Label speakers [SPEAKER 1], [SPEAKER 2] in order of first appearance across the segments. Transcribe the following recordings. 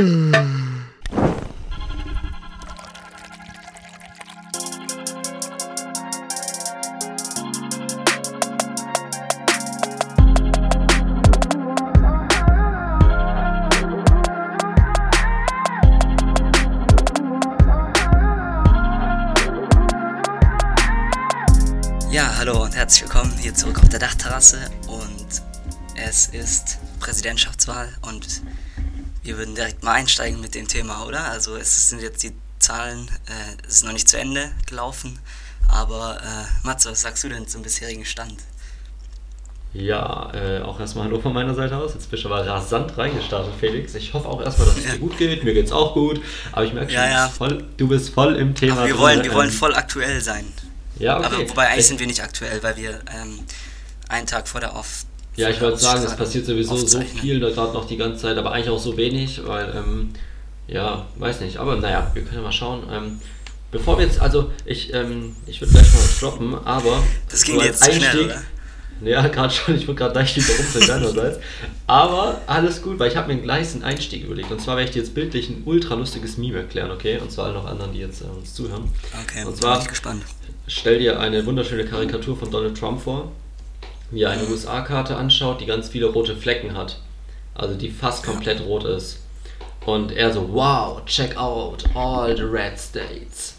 [SPEAKER 1] Ja, hallo und herzlich willkommen hier zurück auf der Dachterrasse und es ist Präsidentschaftswahl und würden direkt mal einsteigen mit dem Thema, oder? Also es sind jetzt die Zahlen, äh, es ist noch nicht zu Ende gelaufen, aber äh, Matze, was sagst du denn zum bisherigen Stand?
[SPEAKER 2] Ja, äh, auch erstmal Hallo von meiner Seite aus. Jetzt bist du aber rasant reingestartet, Felix. Ich hoffe auch erstmal, dass es dir gut geht. Mir geht's auch gut. Aber ich merke schon,
[SPEAKER 1] Ja, ja.
[SPEAKER 2] Du, bist voll, du bist voll im Thema.
[SPEAKER 1] Aber wir
[SPEAKER 2] drin.
[SPEAKER 1] wollen, wir wollen
[SPEAKER 2] Ähm,
[SPEAKER 1] voll aktuell sein.
[SPEAKER 2] Ja, okay.
[SPEAKER 1] Aber wobei eigentlich
[SPEAKER 2] Ich-
[SPEAKER 1] sind wir nicht aktuell, weil wir ähm, einen Tag vor der Auf.
[SPEAKER 2] Ja, ich wollte sagen, es passiert sowieso so viel, da gerade noch die ganze Zeit, aber eigentlich auch so wenig, weil, ähm, ja, weiß nicht. Aber naja, wir können ja mal schauen. Ähm, bevor wir jetzt, also ich, ähm, ich würde gleich mal droppen, aber.
[SPEAKER 1] Das ging jetzt zu schnell,
[SPEAKER 2] Einstieg-
[SPEAKER 1] oder?
[SPEAKER 2] Ja, gerade schon, ich wurde gerade leicht überrumpelt deinerseits. Aber alles gut, weil ich habe mir gleich einen Einstieg überlegt. Und zwar werde ich dir jetzt bildlich ein ultra lustiges Meme erklären, okay? Und zwar allen noch anderen, die jetzt äh, uns zuhören.
[SPEAKER 1] Okay,
[SPEAKER 2] Und
[SPEAKER 1] bin
[SPEAKER 2] zwar
[SPEAKER 1] ich gespannt.
[SPEAKER 2] stell dir eine wunderschöne Karikatur von Donald Trump vor, er eine. USA-Karte anschaut, die ganz viele rote Flecken hat. Also die fast komplett rot ist. Und er so, wow, check out all the red states.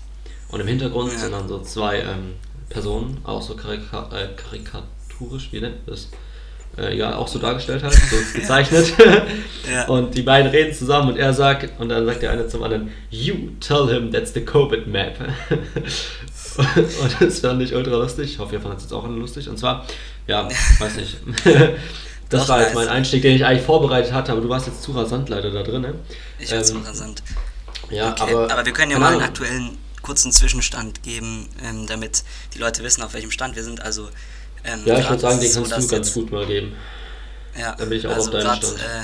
[SPEAKER 2] Und im Hintergrund sind dann so zwei ähm, Personen, auch so karika äh, karikaturisch, wie nennt man das? Äh, ja, auch so dargestellt halt, so gezeichnet.
[SPEAKER 1] Ja.
[SPEAKER 2] Und die beiden reden zusammen und er sagt, und dann sagt der eine zum anderen, You tell him that's the COVID map. und das fand ich ultra lustig. Ich hoffe, ihr fandet es jetzt auch lustig. Und zwar, ja, weiß nicht. Das
[SPEAKER 1] Doch,
[SPEAKER 2] war jetzt mein Einstieg, den ich eigentlich vorbereitet hatte, aber du warst jetzt zu rasant leider da drin. Ne?
[SPEAKER 1] Ich so
[SPEAKER 2] Ähm,
[SPEAKER 1] rasant.
[SPEAKER 2] Ja,
[SPEAKER 1] Okay,
[SPEAKER 2] aber,
[SPEAKER 1] aber, wir können ja
[SPEAKER 2] keine
[SPEAKER 1] mal einen aktuellen kurzen Zwischenstand geben, ähm, damit die Leute wissen, auf welchem Stand wir sind. Also ähm,
[SPEAKER 2] Ja, ich würde sagen, den kannst
[SPEAKER 1] dass
[SPEAKER 2] du ganz gut mal geben.
[SPEAKER 1] Ja,
[SPEAKER 2] Dann bin ich auch
[SPEAKER 1] also
[SPEAKER 2] auf deinem
[SPEAKER 1] grad,
[SPEAKER 2] Stand.
[SPEAKER 1] Äh,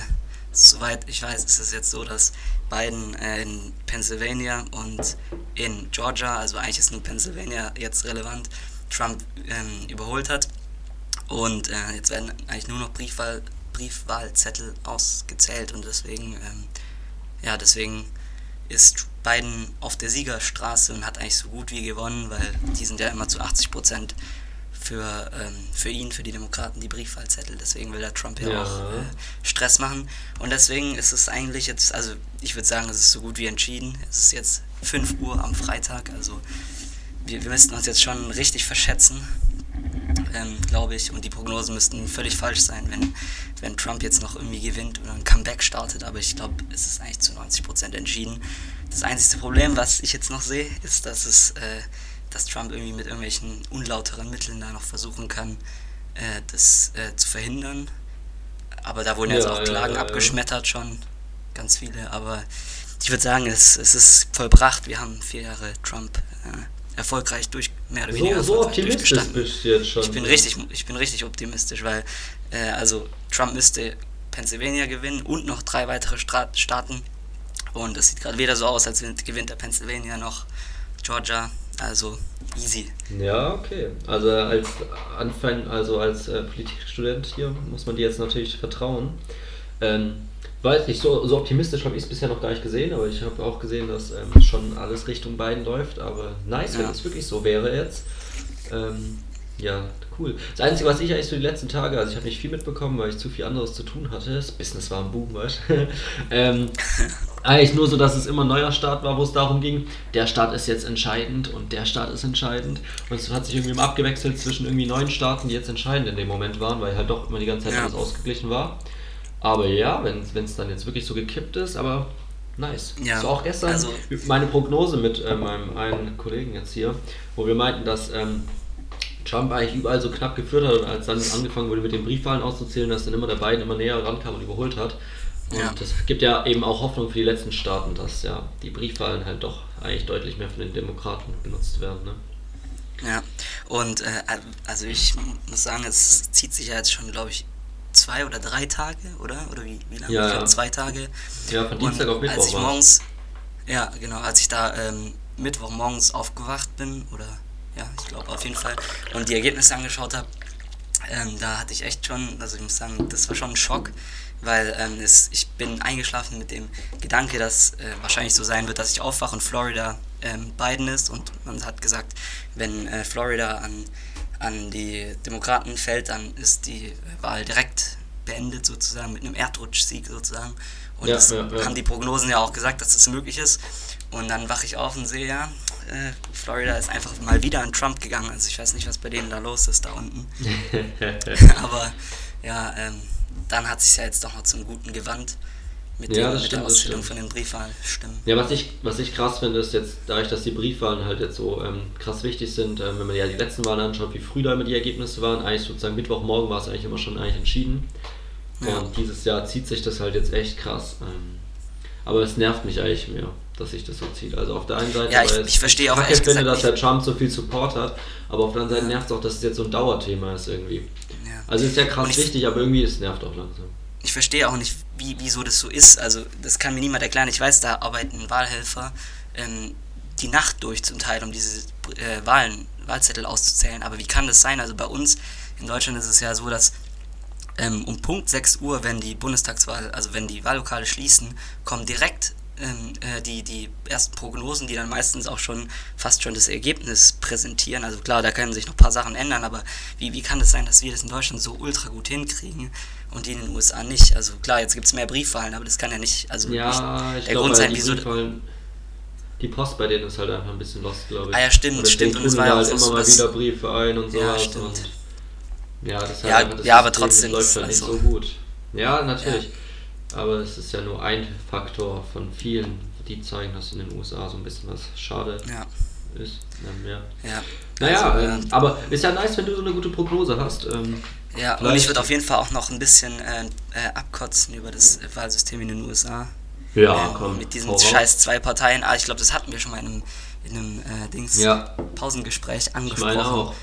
[SPEAKER 1] soweit ich weiß, ist es jetzt so, dass Biden äh, in Pennsylvania und in Georgia, also eigentlich ist nur Pennsylvania jetzt relevant, Trump ähm, überholt hat. Und äh, jetzt werden eigentlich nur noch Briefwahl, Briefwahlzettel ausgezählt und deswegen, ähm, ja, deswegen ist Biden auf der Siegerstraße und hat eigentlich so gut wie gewonnen, weil die sind ja immer zu 80 Prozent für, ähm, für ihn, für die Demokraten, die Briefwahlzettel. Deswegen will der Trump ja,
[SPEAKER 2] Ja.
[SPEAKER 1] auch äh, Stress machen. Und deswegen ist es eigentlich jetzt, also ich würde sagen, es ist so gut wie entschieden. Es ist jetzt 5 Uhr am Freitag, also wir, wir müssten uns jetzt schon richtig verschätzen, ähm, glaube ich. Und die Prognosen müssten völlig falsch sein, wenn, wenn Trump jetzt noch irgendwie gewinnt oder ein Comeback startet. Aber ich glaube, es ist eigentlich zu 90% entschieden. Das einzige Problem, was ich jetzt noch sehe, ist, dass es, äh, dass Trump irgendwie mit irgendwelchen unlauteren Mitteln da noch versuchen kann, äh, das äh, zu verhindern. Aber da wurden jetzt
[SPEAKER 2] Ja,
[SPEAKER 1] auch
[SPEAKER 2] ja,
[SPEAKER 1] Klagen
[SPEAKER 2] ja, ja.
[SPEAKER 1] abgeschmettert schon, ganz viele. Aber ich würde sagen, es, es ist vollbracht. Wir haben vier Jahre Trump äh, erfolgreich durch, mehr oder weniger
[SPEAKER 2] So, optimistisch bist du jetzt schon.
[SPEAKER 1] Ich bin richtig, ich bin richtig optimistisch, weil äh, also Trump müsste Pennsylvania gewinnen und noch drei weitere Stra Staaten. Und es sieht gerade weder so aus, als gewinnt der Pennsylvania noch Georgia. Also easy.
[SPEAKER 2] Ja, okay. Also als Anfang, also als äh, Politikstudent hier muss man dir jetzt natürlich vertrauen. Ähm, weiß nicht, so, so optimistisch habe ich es bisher noch gar nicht gesehen, aber ich habe auch gesehen, dass ähm, schon alles Richtung beiden läuft. Aber nice, wenn
[SPEAKER 1] Ja.
[SPEAKER 2] es wirklich so wäre jetzt. Ähm, ja, cool. Das Einzige, was ich eigentlich so die letzten Tage, also ich habe nicht viel mitbekommen, weil ich zu viel anderes zu tun hatte. Das Business war im Boom, weißt du. ähm, eigentlich nur so, dass es immer ein neuer Start war, wo es darum ging, der Start ist jetzt entscheidend und der Start ist entscheidend. Und es hat sich irgendwie immer abgewechselt zwischen irgendwie neun Staaten, die jetzt entscheidend in dem Moment waren, weil halt doch immer die ganze Zeit
[SPEAKER 1] Ja.
[SPEAKER 2] alles ausgeglichen war. Aber ja, wenn es dann jetzt wirklich so gekippt ist, aber nice.
[SPEAKER 1] Ja,
[SPEAKER 2] so auch gestern
[SPEAKER 1] also-
[SPEAKER 2] meine Prognose mit äh, meinem einen Kollegen jetzt hier, wo wir meinten, dass ähm, Trump eigentlich überall so knapp geführt hat und als dann angefangen wurde mit den Briefwahlen auszuzählen, dass dann immer der Biden immer näher rankam und überholt hat. Und
[SPEAKER 1] Ja.
[SPEAKER 2] das gibt ja eben auch Hoffnung für die letzten Staaten, dass ja die Briefwahlen halt doch eigentlich deutlich mehr von den Demokraten benutzt werden. Ne?
[SPEAKER 1] Ja. Und äh, also ich muss sagen, es zieht sich ja jetzt schon, glaube ich, zwei oder drei Tage, oder? Oder wie, wie lange?
[SPEAKER 2] Ja, ja.
[SPEAKER 1] zwei Tage.
[SPEAKER 2] Ja, von Dienstag
[SPEAKER 1] Und
[SPEAKER 2] auf Mittwoch
[SPEAKER 1] Als ich morgens, ja, genau, als ich da ähm, Mittwoch morgens aufgewacht bin, oder ja, ich glaube auf jeden Fall, und die Ergebnisse angeschaut habe, ähm, da hatte ich echt schon, also ich muss sagen, das war schon ein Schock, weil ähm, es, ich bin eingeschlafen mit dem Gedanke, dass äh, wahrscheinlich so sein wird, dass ich aufwache und Florida ähm, Biden ist und man hat gesagt, wenn äh, Florida an, an die Demokraten fällt, dann ist die Wahl direkt beendet sozusagen mit einem Erdrutschsieg sozusagen und
[SPEAKER 2] Ja,
[SPEAKER 1] das
[SPEAKER 2] ja, ja.
[SPEAKER 1] haben die Prognosen ja auch gesagt, dass das möglich ist und dann wache ich auf und sehe, ja, äh, Florida ist einfach mal wieder an Trump gegangen. Also ich weiß nicht, was bei denen da los ist da unten. Aber ja, ähm, dann hat sich ja jetzt doch noch zum Guten gewandt mit,
[SPEAKER 2] Ja,
[SPEAKER 1] dem, mit
[SPEAKER 2] stimmt,
[SPEAKER 1] der Ausstellung von den Briefwahlstimmen.
[SPEAKER 2] Ja, was ich, was ich krass finde, ist jetzt, dadurch, dass die Briefwahlen halt jetzt so ähm, krass wichtig sind, ähm, wenn man ja die letzten Wahlen anschaut, wie früh da immer die Ergebnisse waren, eigentlich sozusagen Mittwochmorgen war es eigentlich immer schon eigentlich entschieden.
[SPEAKER 1] Ja.
[SPEAKER 2] Und dieses Jahr zieht sich das halt jetzt echt krass. Ähm, aber es nervt mich eigentlich mehr, dass sich das so zieht. Also auf der einen Seite,
[SPEAKER 1] Ja, ich- ich verstehe auch ehrlich
[SPEAKER 2] finde, dass der Trump so viel Support hat, aber auf der anderen Seite
[SPEAKER 1] Ja.
[SPEAKER 2] nervt es auch, dass es jetzt so ein Dauerthema ist irgendwie.
[SPEAKER 1] Ja.
[SPEAKER 2] Also ist ja krass
[SPEAKER 1] ich-
[SPEAKER 2] wichtig, aber irgendwie es nervt auch langsam.
[SPEAKER 1] Ich verstehe auch nicht, wie, wieso das so ist. Also das kann mir niemand erklären. Ich weiß, da arbeiten Wahlhelfer ähm, die Nacht durch zum Teil, um diese äh, Wahlen, Wahlzettel auszuzählen. Aber wie kann das sein? Also bei uns in Deutschland ist es ja so, dass ähm, um Punkt 6 Uhr, wenn die Bundestagswahl, also wenn die Wahllokale schließen, kommen direkt äh, die, die ersten Prognosen, die dann meistens auch schon fast schon das Ergebnis präsentieren. Also klar, da können sich noch ein paar Sachen ändern, aber wie, wie kann das sein, dass wir das in Deutschland so ultra gut hinkriegen und die in den USA nicht? Also klar, jetzt gibt es mehr Briefwahlen, aber das kann ja nicht, also
[SPEAKER 2] Ja,
[SPEAKER 1] nicht
[SPEAKER 2] ich
[SPEAKER 1] der
[SPEAKER 2] glaube,
[SPEAKER 1] Grund sein, wieso.
[SPEAKER 2] Die Post bei denen ist halt einfach ein bisschen lost, glaube ich.
[SPEAKER 1] Ah ja, stimmt,
[SPEAKER 2] deswegen
[SPEAKER 1] stimmt, und es war ja auch
[SPEAKER 2] halt
[SPEAKER 1] so,
[SPEAKER 2] immer mal wieder Briefe ein und
[SPEAKER 1] Ja,
[SPEAKER 2] sowas.
[SPEAKER 1] stimmt.
[SPEAKER 2] und ja, das ist
[SPEAKER 1] Ja,
[SPEAKER 2] halt das
[SPEAKER 1] ja, aber trotzdem,
[SPEAKER 2] läuft
[SPEAKER 1] das
[SPEAKER 2] halt nicht
[SPEAKER 1] also-
[SPEAKER 2] so gut. Ja, natürlich. Aber es ist ja nur ein Faktor von vielen, die zeigen, dass in den USA so ein bisschen was schade
[SPEAKER 1] Ja,
[SPEAKER 2] ist. Ähm, ja.
[SPEAKER 1] ja.
[SPEAKER 2] Naja,
[SPEAKER 1] Also,
[SPEAKER 2] ähm, aber ist ja nice, wenn du so eine gute Prognose hast. Ähm,
[SPEAKER 1] Ja, und
[SPEAKER 2] Vielleicht-
[SPEAKER 1] ich würde auf jeden Fall auch noch ein bisschen äh, äh, abkotzen über das Wahlsystem in den USA.
[SPEAKER 2] ja,
[SPEAKER 1] ähm,
[SPEAKER 2] komm.
[SPEAKER 1] Mit diesen
[SPEAKER 2] hau raus.
[SPEAKER 1] scheiß zwei Parteien. Ah, ich glaube, das hatten wir schon mal in einem, in einem äh, Dings
[SPEAKER 2] Ja,
[SPEAKER 1] Pausengespräch
[SPEAKER 2] ich
[SPEAKER 1] angesprochen.
[SPEAKER 2] meine auch.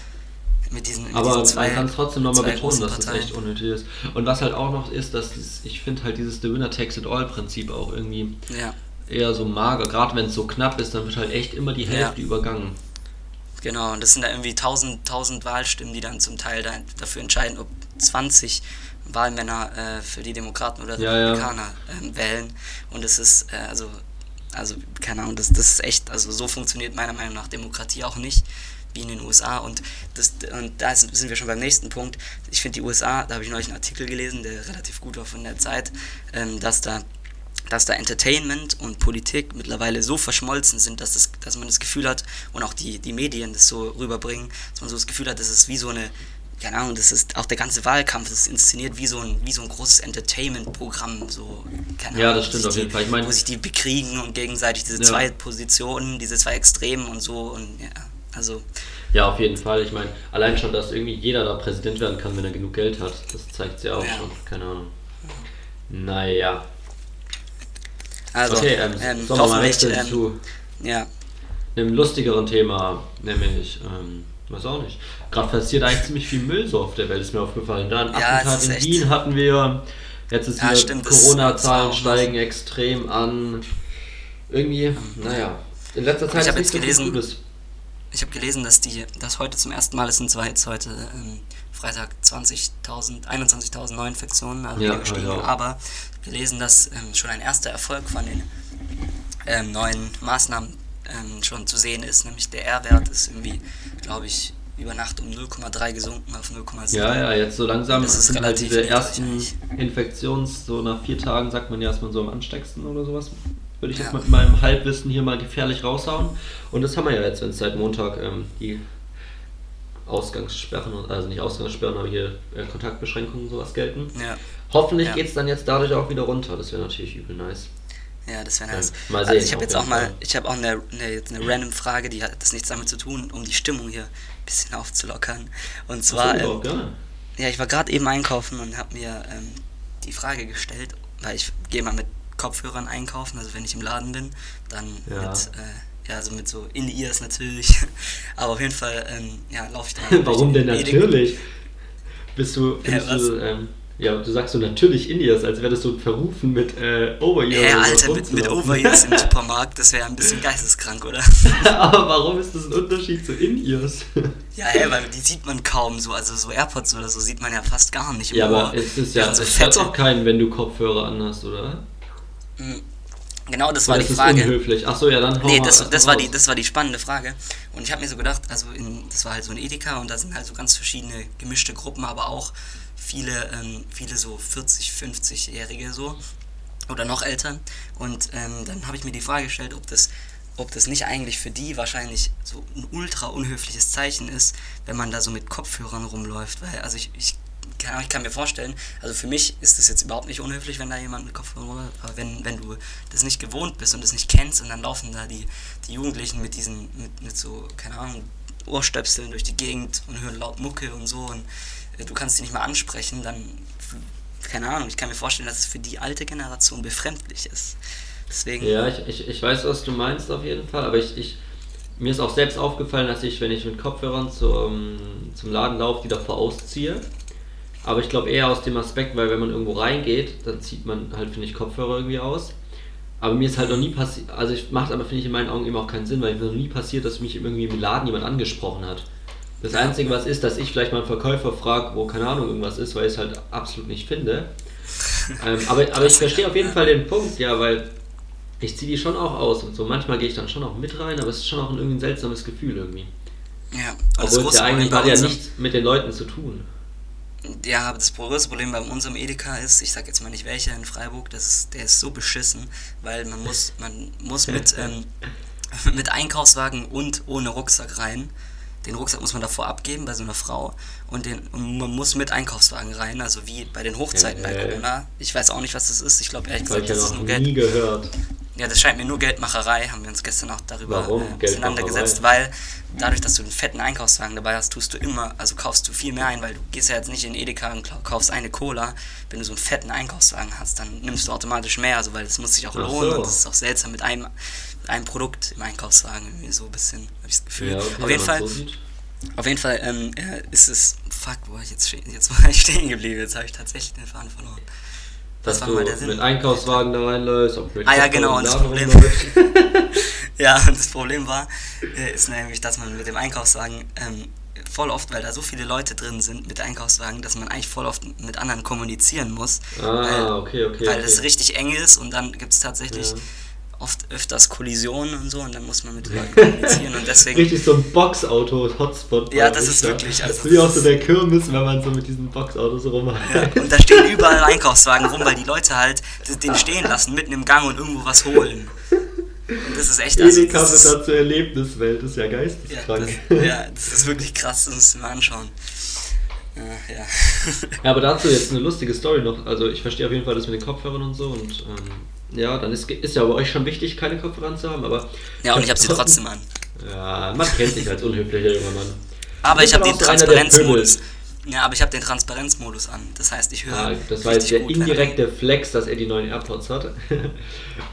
[SPEAKER 1] Mit diesen, mit
[SPEAKER 2] Aber
[SPEAKER 1] diesen
[SPEAKER 2] man kann es trotzdem nochmal betonen, dass
[SPEAKER 1] Parteien.
[SPEAKER 2] echt unnötig ist. Und was halt auch noch ist, dass dieses, ich finde halt dieses The Winner Takes It All Prinzip auch irgendwie
[SPEAKER 1] Ja,
[SPEAKER 2] eher so mager. Gerade wenn es so knapp ist, dann wird halt echt immer die Hälfte
[SPEAKER 1] Ja.
[SPEAKER 2] übergangen.
[SPEAKER 1] genau. Und das sind da irgendwie 1000, 1000 Wahlstimmen, die dann zum Teil da, dafür entscheiden, ob 20 Wahlmänner äh, für die Demokraten oder
[SPEAKER 2] Ja.
[SPEAKER 1] Republikaner ähm, wählen. Und es ist, äh, also, also, keine Ahnung, das, das ist echt, also so funktioniert meiner Meinung nach Demokratie auch nicht wie in den USA. Und, das, und da sind wir schon beim nächsten Punkt. Ich finde die USA, da habe ich neulich einen Artikel gelesen, der relativ gut war von der Zeit, ähm, dass da dass da Entertainment und Politik mittlerweile so verschmolzen sind, dass, das, dass man das Gefühl hat, und auch die, die Medien das so rüberbringen, dass man so das Gefühl hat, das ist wie so eine, keine Ahnung, das ist auch der ganze Wahlkampf, das ist inszeniert wie so ein, wie so ein großes Entertainment-Programm, so, keine
[SPEAKER 2] Ja,
[SPEAKER 1] Ahnung,
[SPEAKER 2] das stimmt auf jeden
[SPEAKER 1] die,
[SPEAKER 2] Fall. Ich meine-
[SPEAKER 1] wo sich die bekriegen und gegenseitig diese
[SPEAKER 2] Ja.
[SPEAKER 1] zwei Positionen, diese zwei Extremen und so, und ja, also,
[SPEAKER 2] Ja, auf jeden Fall. Ich meine, allein schon, dass irgendwie jeder da Präsident werden kann, wenn er genug Geld hat, das zeigt ja auch
[SPEAKER 1] Ja.
[SPEAKER 2] schon. Keine Ahnung. Naja.
[SPEAKER 1] also,
[SPEAKER 2] okay, ähm,
[SPEAKER 1] ähm,
[SPEAKER 2] sollen wir mal wechseln
[SPEAKER 1] ähm,
[SPEAKER 2] zu
[SPEAKER 1] ja,
[SPEAKER 2] einem lustigeren Thema, nämlich, ähm, weiß auch nicht. Gerade passiert eigentlich ziemlich viel Müll so auf der Welt, ist mir aufgefallen. Da ein
[SPEAKER 1] Ja,
[SPEAKER 2] Attentat in Wien hatten wir, jetzt ist
[SPEAKER 1] Ja,
[SPEAKER 2] wieder Corona-Zahlen steigen extrem an. Irgendwie, naja. In letzter Zeit
[SPEAKER 1] Ich
[SPEAKER 2] ist
[SPEAKER 1] jetzt
[SPEAKER 2] nicht so
[SPEAKER 1] gelesen-
[SPEAKER 2] Gutes.
[SPEAKER 1] Ich habe gelesen, dass die, dass heute zum ersten Mal, es sind zwar jetzt heute ähm, Freitag 20.000, 21.000 Neuinfektionen, also
[SPEAKER 2] Ja,
[SPEAKER 1] gestiegen,
[SPEAKER 2] auch.
[SPEAKER 1] aber ich habe gelesen, dass ähm, schon ein erster Erfolg von den ähm, neuen Maßnahmen ähm, schon zu sehen ist, nämlich der R-Wert ist irgendwie, glaube ich, über Nacht um 0,3 gesunken auf 0,7.
[SPEAKER 2] Ja, ja, jetzt so langsam
[SPEAKER 1] Das ist
[SPEAKER 2] halt
[SPEAKER 1] relativ
[SPEAKER 2] diese
[SPEAKER 1] niedrig
[SPEAKER 2] ersten. Infektions, so nach vier Tagen sagt man ja, ist man so am anstecksten oder sowas. Würde ich
[SPEAKER 1] Ja.
[SPEAKER 2] jetzt mit meinem Halbwissen hier mal gefährlich raushauen. Und das haben wir ja jetzt, wenn es seit Montag ähm, die Ausgangssperren, also nicht Ausgangssperren, aber hier äh, Kontaktbeschränkungen und sowas gelten.
[SPEAKER 1] Ja,
[SPEAKER 2] Hoffentlich
[SPEAKER 1] Ja.
[SPEAKER 2] geht es dann jetzt dadurch auch wieder runter. Das wäre natürlich übel nice.
[SPEAKER 1] ja, das wäre
[SPEAKER 2] Ja,
[SPEAKER 1] nice.
[SPEAKER 2] mal
[SPEAKER 1] also
[SPEAKER 2] sehen,
[SPEAKER 1] ich habe jetzt auch mal, ich habe auch eine, eine, eine random Frage, die hat das nichts damit zu tun, um die Stimmung hier ein bisschen aufzulockern. Und zwar, ähm. Ja, ich war gerade eben einkaufen und habe mir ähm, die Frage gestellt, weil ich gehe mal mit Kopfhörern einkaufen, also wenn ich im Laden bin, dann
[SPEAKER 2] Ja.
[SPEAKER 1] mit, äh, ja, so mit so In-Ears natürlich. Aber auf jeden Fall, ähm, ja, laufe ich da. durch
[SPEAKER 2] Warum
[SPEAKER 1] den
[SPEAKER 2] denn natürlich? Bist du,
[SPEAKER 1] was?
[SPEAKER 2] du, ähm, Ja, du sagst so natürlich In-Ears, als wäre das so verrufen mit äh, Over-Ears.
[SPEAKER 1] Ja, Alter, mit, mit Over-Ears im Supermarkt, das wäre ein bisschen geisteskrank, oder?
[SPEAKER 2] Aber warum ist das ein Unterschied zu In-Ears?
[SPEAKER 1] ja, hä, weil die sieht man kaum so, also so AirPods oder so sieht man ja fast gar nicht.
[SPEAKER 2] ja, Ohr. aber es ist ja, so es hört auch keinen, wenn du Kopfhörer anhast, oder?
[SPEAKER 1] Genau, das war Weil die Frage.
[SPEAKER 2] Ist unhöflich. Ach so, ja, dann.
[SPEAKER 1] Nee, das, das, war die, das war die spannende Frage. Und ich habe mir so gedacht, also in, das war halt so ein Edeka und da sind halt so ganz verschiedene gemischte Gruppen, aber auch viele, ähm, viele so 40, 50-Jährige so oder noch älter. Und ähm, dann habe ich mir die Frage gestellt, ob das, ob das nicht eigentlich für die wahrscheinlich so ein ultra unhöfliches Zeichen ist, wenn man da so mit Kopfhörern rumläuft. Weil, also ich, ich kann, ich kann mir vorstellen, also für mich ist das jetzt überhaupt nicht unhöflich, wenn da jemand mit Kopfhörern rumläuft, aber wenn, wenn du das nicht gewohnt bist und das nicht kennst und dann laufen da die, die Jugendlichen mit diesen, mit, mit so, keine Ahnung, Ohrstöpseln durch die Gegend und hören laut Mucke und so und du kannst sie nicht mehr ansprechen, dann, keine Ahnung, ich kann mir vorstellen, dass es für die alte Generation befremdlich ist. Deswegen.
[SPEAKER 2] Ja, ich, ich, ich weiß, was du meinst auf jeden Fall, aber ich, ich, mir ist auch selbst aufgefallen, dass ich, wenn ich mit Kopfhörern zum, zum Laden laufe, die davor ausziehe. Aber ich glaube eher aus dem Aspekt, weil wenn man irgendwo reingeht, dann zieht man halt, finde ich, Kopfhörer irgendwie aus. Aber mir ist halt noch nie passiert, also ich macht aber, finde ich, in meinen Augen eben auch keinen Sinn, weil mir noch nie passiert, dass mich irgendwie im Laden jemand angesprochen hat. Das Einzige, was ist, dass ich vielleicht mal einen Verkäufer frage, wo keine Ahnung irgendwas ist, weil ich es halt absolut nicht finde. ähm, aber, aber ich verstehe auf jeden Fall den Punkt, ja, weil ich ziehe die schon auch aus und so. Manchmal gehe ich dann schon auch mit rein, aber es ist schon auch ein, irgendwie ein seltsames Gefühl irgendwie.
[SPEAKER 1] Ja,
[SPEAKER 2] Obwohl es ja eigentlich hat ja nichts mit den Leuten zu tun.
[SPEAKER 1] Ja, aber das größte Problem bei unserem Edeka ist, ich sag jetzt mal nicht welcher in Freiburg, das ist, der ist so beschissen, weil man muss, man muss mit, ähm, mit Einkaufswagen und ohne Rucksack rein. Den Rucksack muss man davor abgeben bei so einer Frau und, den, und man muss mit Einkaufswagen rein, also wie bei den Hochzeiten ja, bei Corona. Ich weiß auch nicht, was das ist. Ich glaube ehrlich gesagt,
[SPEAKER 2] das
[SPEAKER 1] ist
[SPEAKER 2] nur Geld. nie gehört.
[SPEAKER 1] Ja, das scheint mir nur Geldmacherei, haben wir uns gestern auch darüber äh, auseinandergesetzt, weil dadurch, dass du einen fetten Einkaufswagen dabei hast, tust du immer, also kaufst du viel mehr ein, weil du gehst ja jetzt nicht in Edeka und kaufst eine Cola. Wenn du so einen fetten Einkaufswagen hast, dann nimmst du automatisch mehr, also weil es muss sich auch lohnen so. und es ist auch seltsam mit einem, mit einem Produkt im Einkaufswagen irgendwie so ein bisschen, habe ich das Gefühl. Ja, okay, Auf jeden Fall. So auf jeden Fall ähm, äh, ist es. Fuck, wo war ich jetzt, jetzt war ich stehen geblieben? Jetzt habe ich tatsächlich den Faden verloren.
[SPEAKER 2] Was war mal der Sinn? Mit Einkaufswagen da reinläufst.
[SPEAKER 1] Ah ja, genau. Und das Problem, ja, und das Problem war, äh, ist nämlich, dass man mit dem Einkaufswagen ähm, voll oft, weil da so viele Leute drin sind mit Einkaufswagen, dass man eigentlich voll oft mit anderen kommunizieren muss.
[SPEAKER 2] Ah, weil, okay, okay.
[SPEAKER 1] Weil
[SPEAKER 2] okay.
[SPEAKER 1] es richtig eng ist und dann gibt es tatsächlich. Ja oft öfters Kollisionen und so und dann muss man mit Leuten kommunizieren und deswegen.
[SPEAKER 2] Richtig so ein Boxauto-Hotspot.
[SPEAKER 1] Ja, das ist wirklich. Also
[SPEAKER 2] das ist wie auch so der Kirmes, wenn man so mit diesen Boxautos rummacht.
[SPEAKER 1] Ja, und da stehen überall Einkaufswagen rum, weil die Leute halt den stehen lassen, mitten im Gang und irgendwo was holen. Und das ist echt.
[SPEAKER 2] Also, Edeka wird da zur Erlebniswelt, das ist ja geisteskrank.
[SPEAKER 1] Ja das, ja, das ist wirklich krass, das du mal anschauen. Ja, ja.
[SPEAKER 2] ja, aber dazu jetzt eine lustige Story noch. Also ich verstehe auf jeden Fall das mit den Kopfhörern und so und ähm, ja, dann ist, ist ja bei euch schon wichtig, keine Kopfhörer zu haben, aber.
[SPEAKER 1] Ja, und ich habe sie trotzdem an.
[SPEAKER 2] Ja, man kennt dich als unhöflicher junger Mann.
[SPEAKER 1] Aber ich habe den Transparenzmodus. Ja, aber ich habe den Transparenzmodus an. Das heißt, ich höre. Ja,
[SPEAKER 2] das war jetzt der indirekte Flex, dass er die neuen AirPods hat.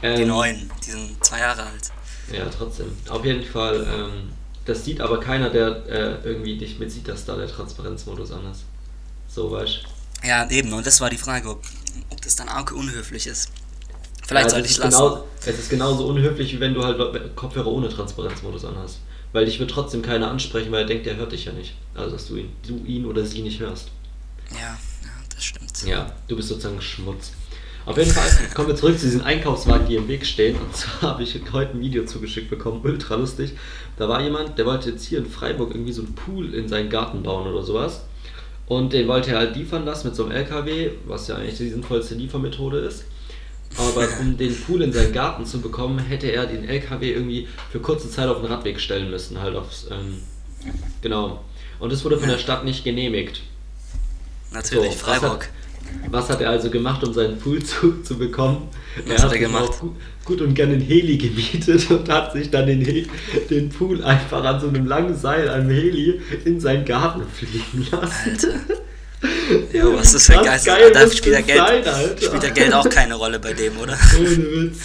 [SPEAKER 1] ähm, die neuen, die sind zwei Jahre alt.
[SPEAKER 2] Ja, trotzdem. Auf jeden Fall, ähm, das sieht aber keiner, der äh, irgendwie dich mit sieht, dass da der Transparenzmodus an ist. So, weißt
[SPEAKER 1] Ja, eben. Und das war die Frage, ob, ob das dann auch unhöflich ist. Vielleicht ja, sollte ich lassen.
[SPEAKER 2] Genau, es ist genauso unhöflich, wie wenn du halt Kopfhörer ohne Transparenzmodus anhast. Weil dich wird trotzdem keiner ansprechen, weil er denkt, der hört dich ja nicht. Also, dass du ihn, du ihn oder sie nicht hörst.
[SPEAKER 1] Ja, ja, das stimmt.
[SPEAKER 2] Ja, du bist sozusagen Schmutz. Auf jeden Fall kommen wir zurück zu diesen Einkaufswagen, die im Weg stehen. Und zwar habe ich heute ein Video zugeschickt bekommen, ultra lustig. Da war jemand, der wollte jetzt hier in Freiburg irgendwie so einen Pool in seinen Garten bauen oder sowas. Und den wollte er halt liefern lassen mit so einem LKW, was ja eigentlich die sinnvollste Liefermethode ist. Aber um den Pool in seinen Garten zu bekommen, hätte er den LKW irgendwie für kurze Zeit auf den Radweg stellen müssen, halt aufs, ähm, genau. Und das wurde von der Stadt nicht genehmigt.
[SPEAKER 1] Natürlich, so, Freiburg.
[SPEAKER 2] Was hat, er also gemacht, um seinen Pool zu, zu bekommen?
[SPEAKER 1] Was er hat, hat er gemacht?
[SPEAKER 2] Gut, gut, und gerne den Heli gemietet und hat sich dann den, den Pool einfach an so einem langen Seil, einem Heli, in seinen Garten fliegen lassen.
[SPEAKER 1] Alter. Jo, was ist für ein Geist? Geil da spielt der, Geld, sein, spielt der Geld auch keine Rolle bei dem, oder?
[SPEAKER 2] Ohne Witz.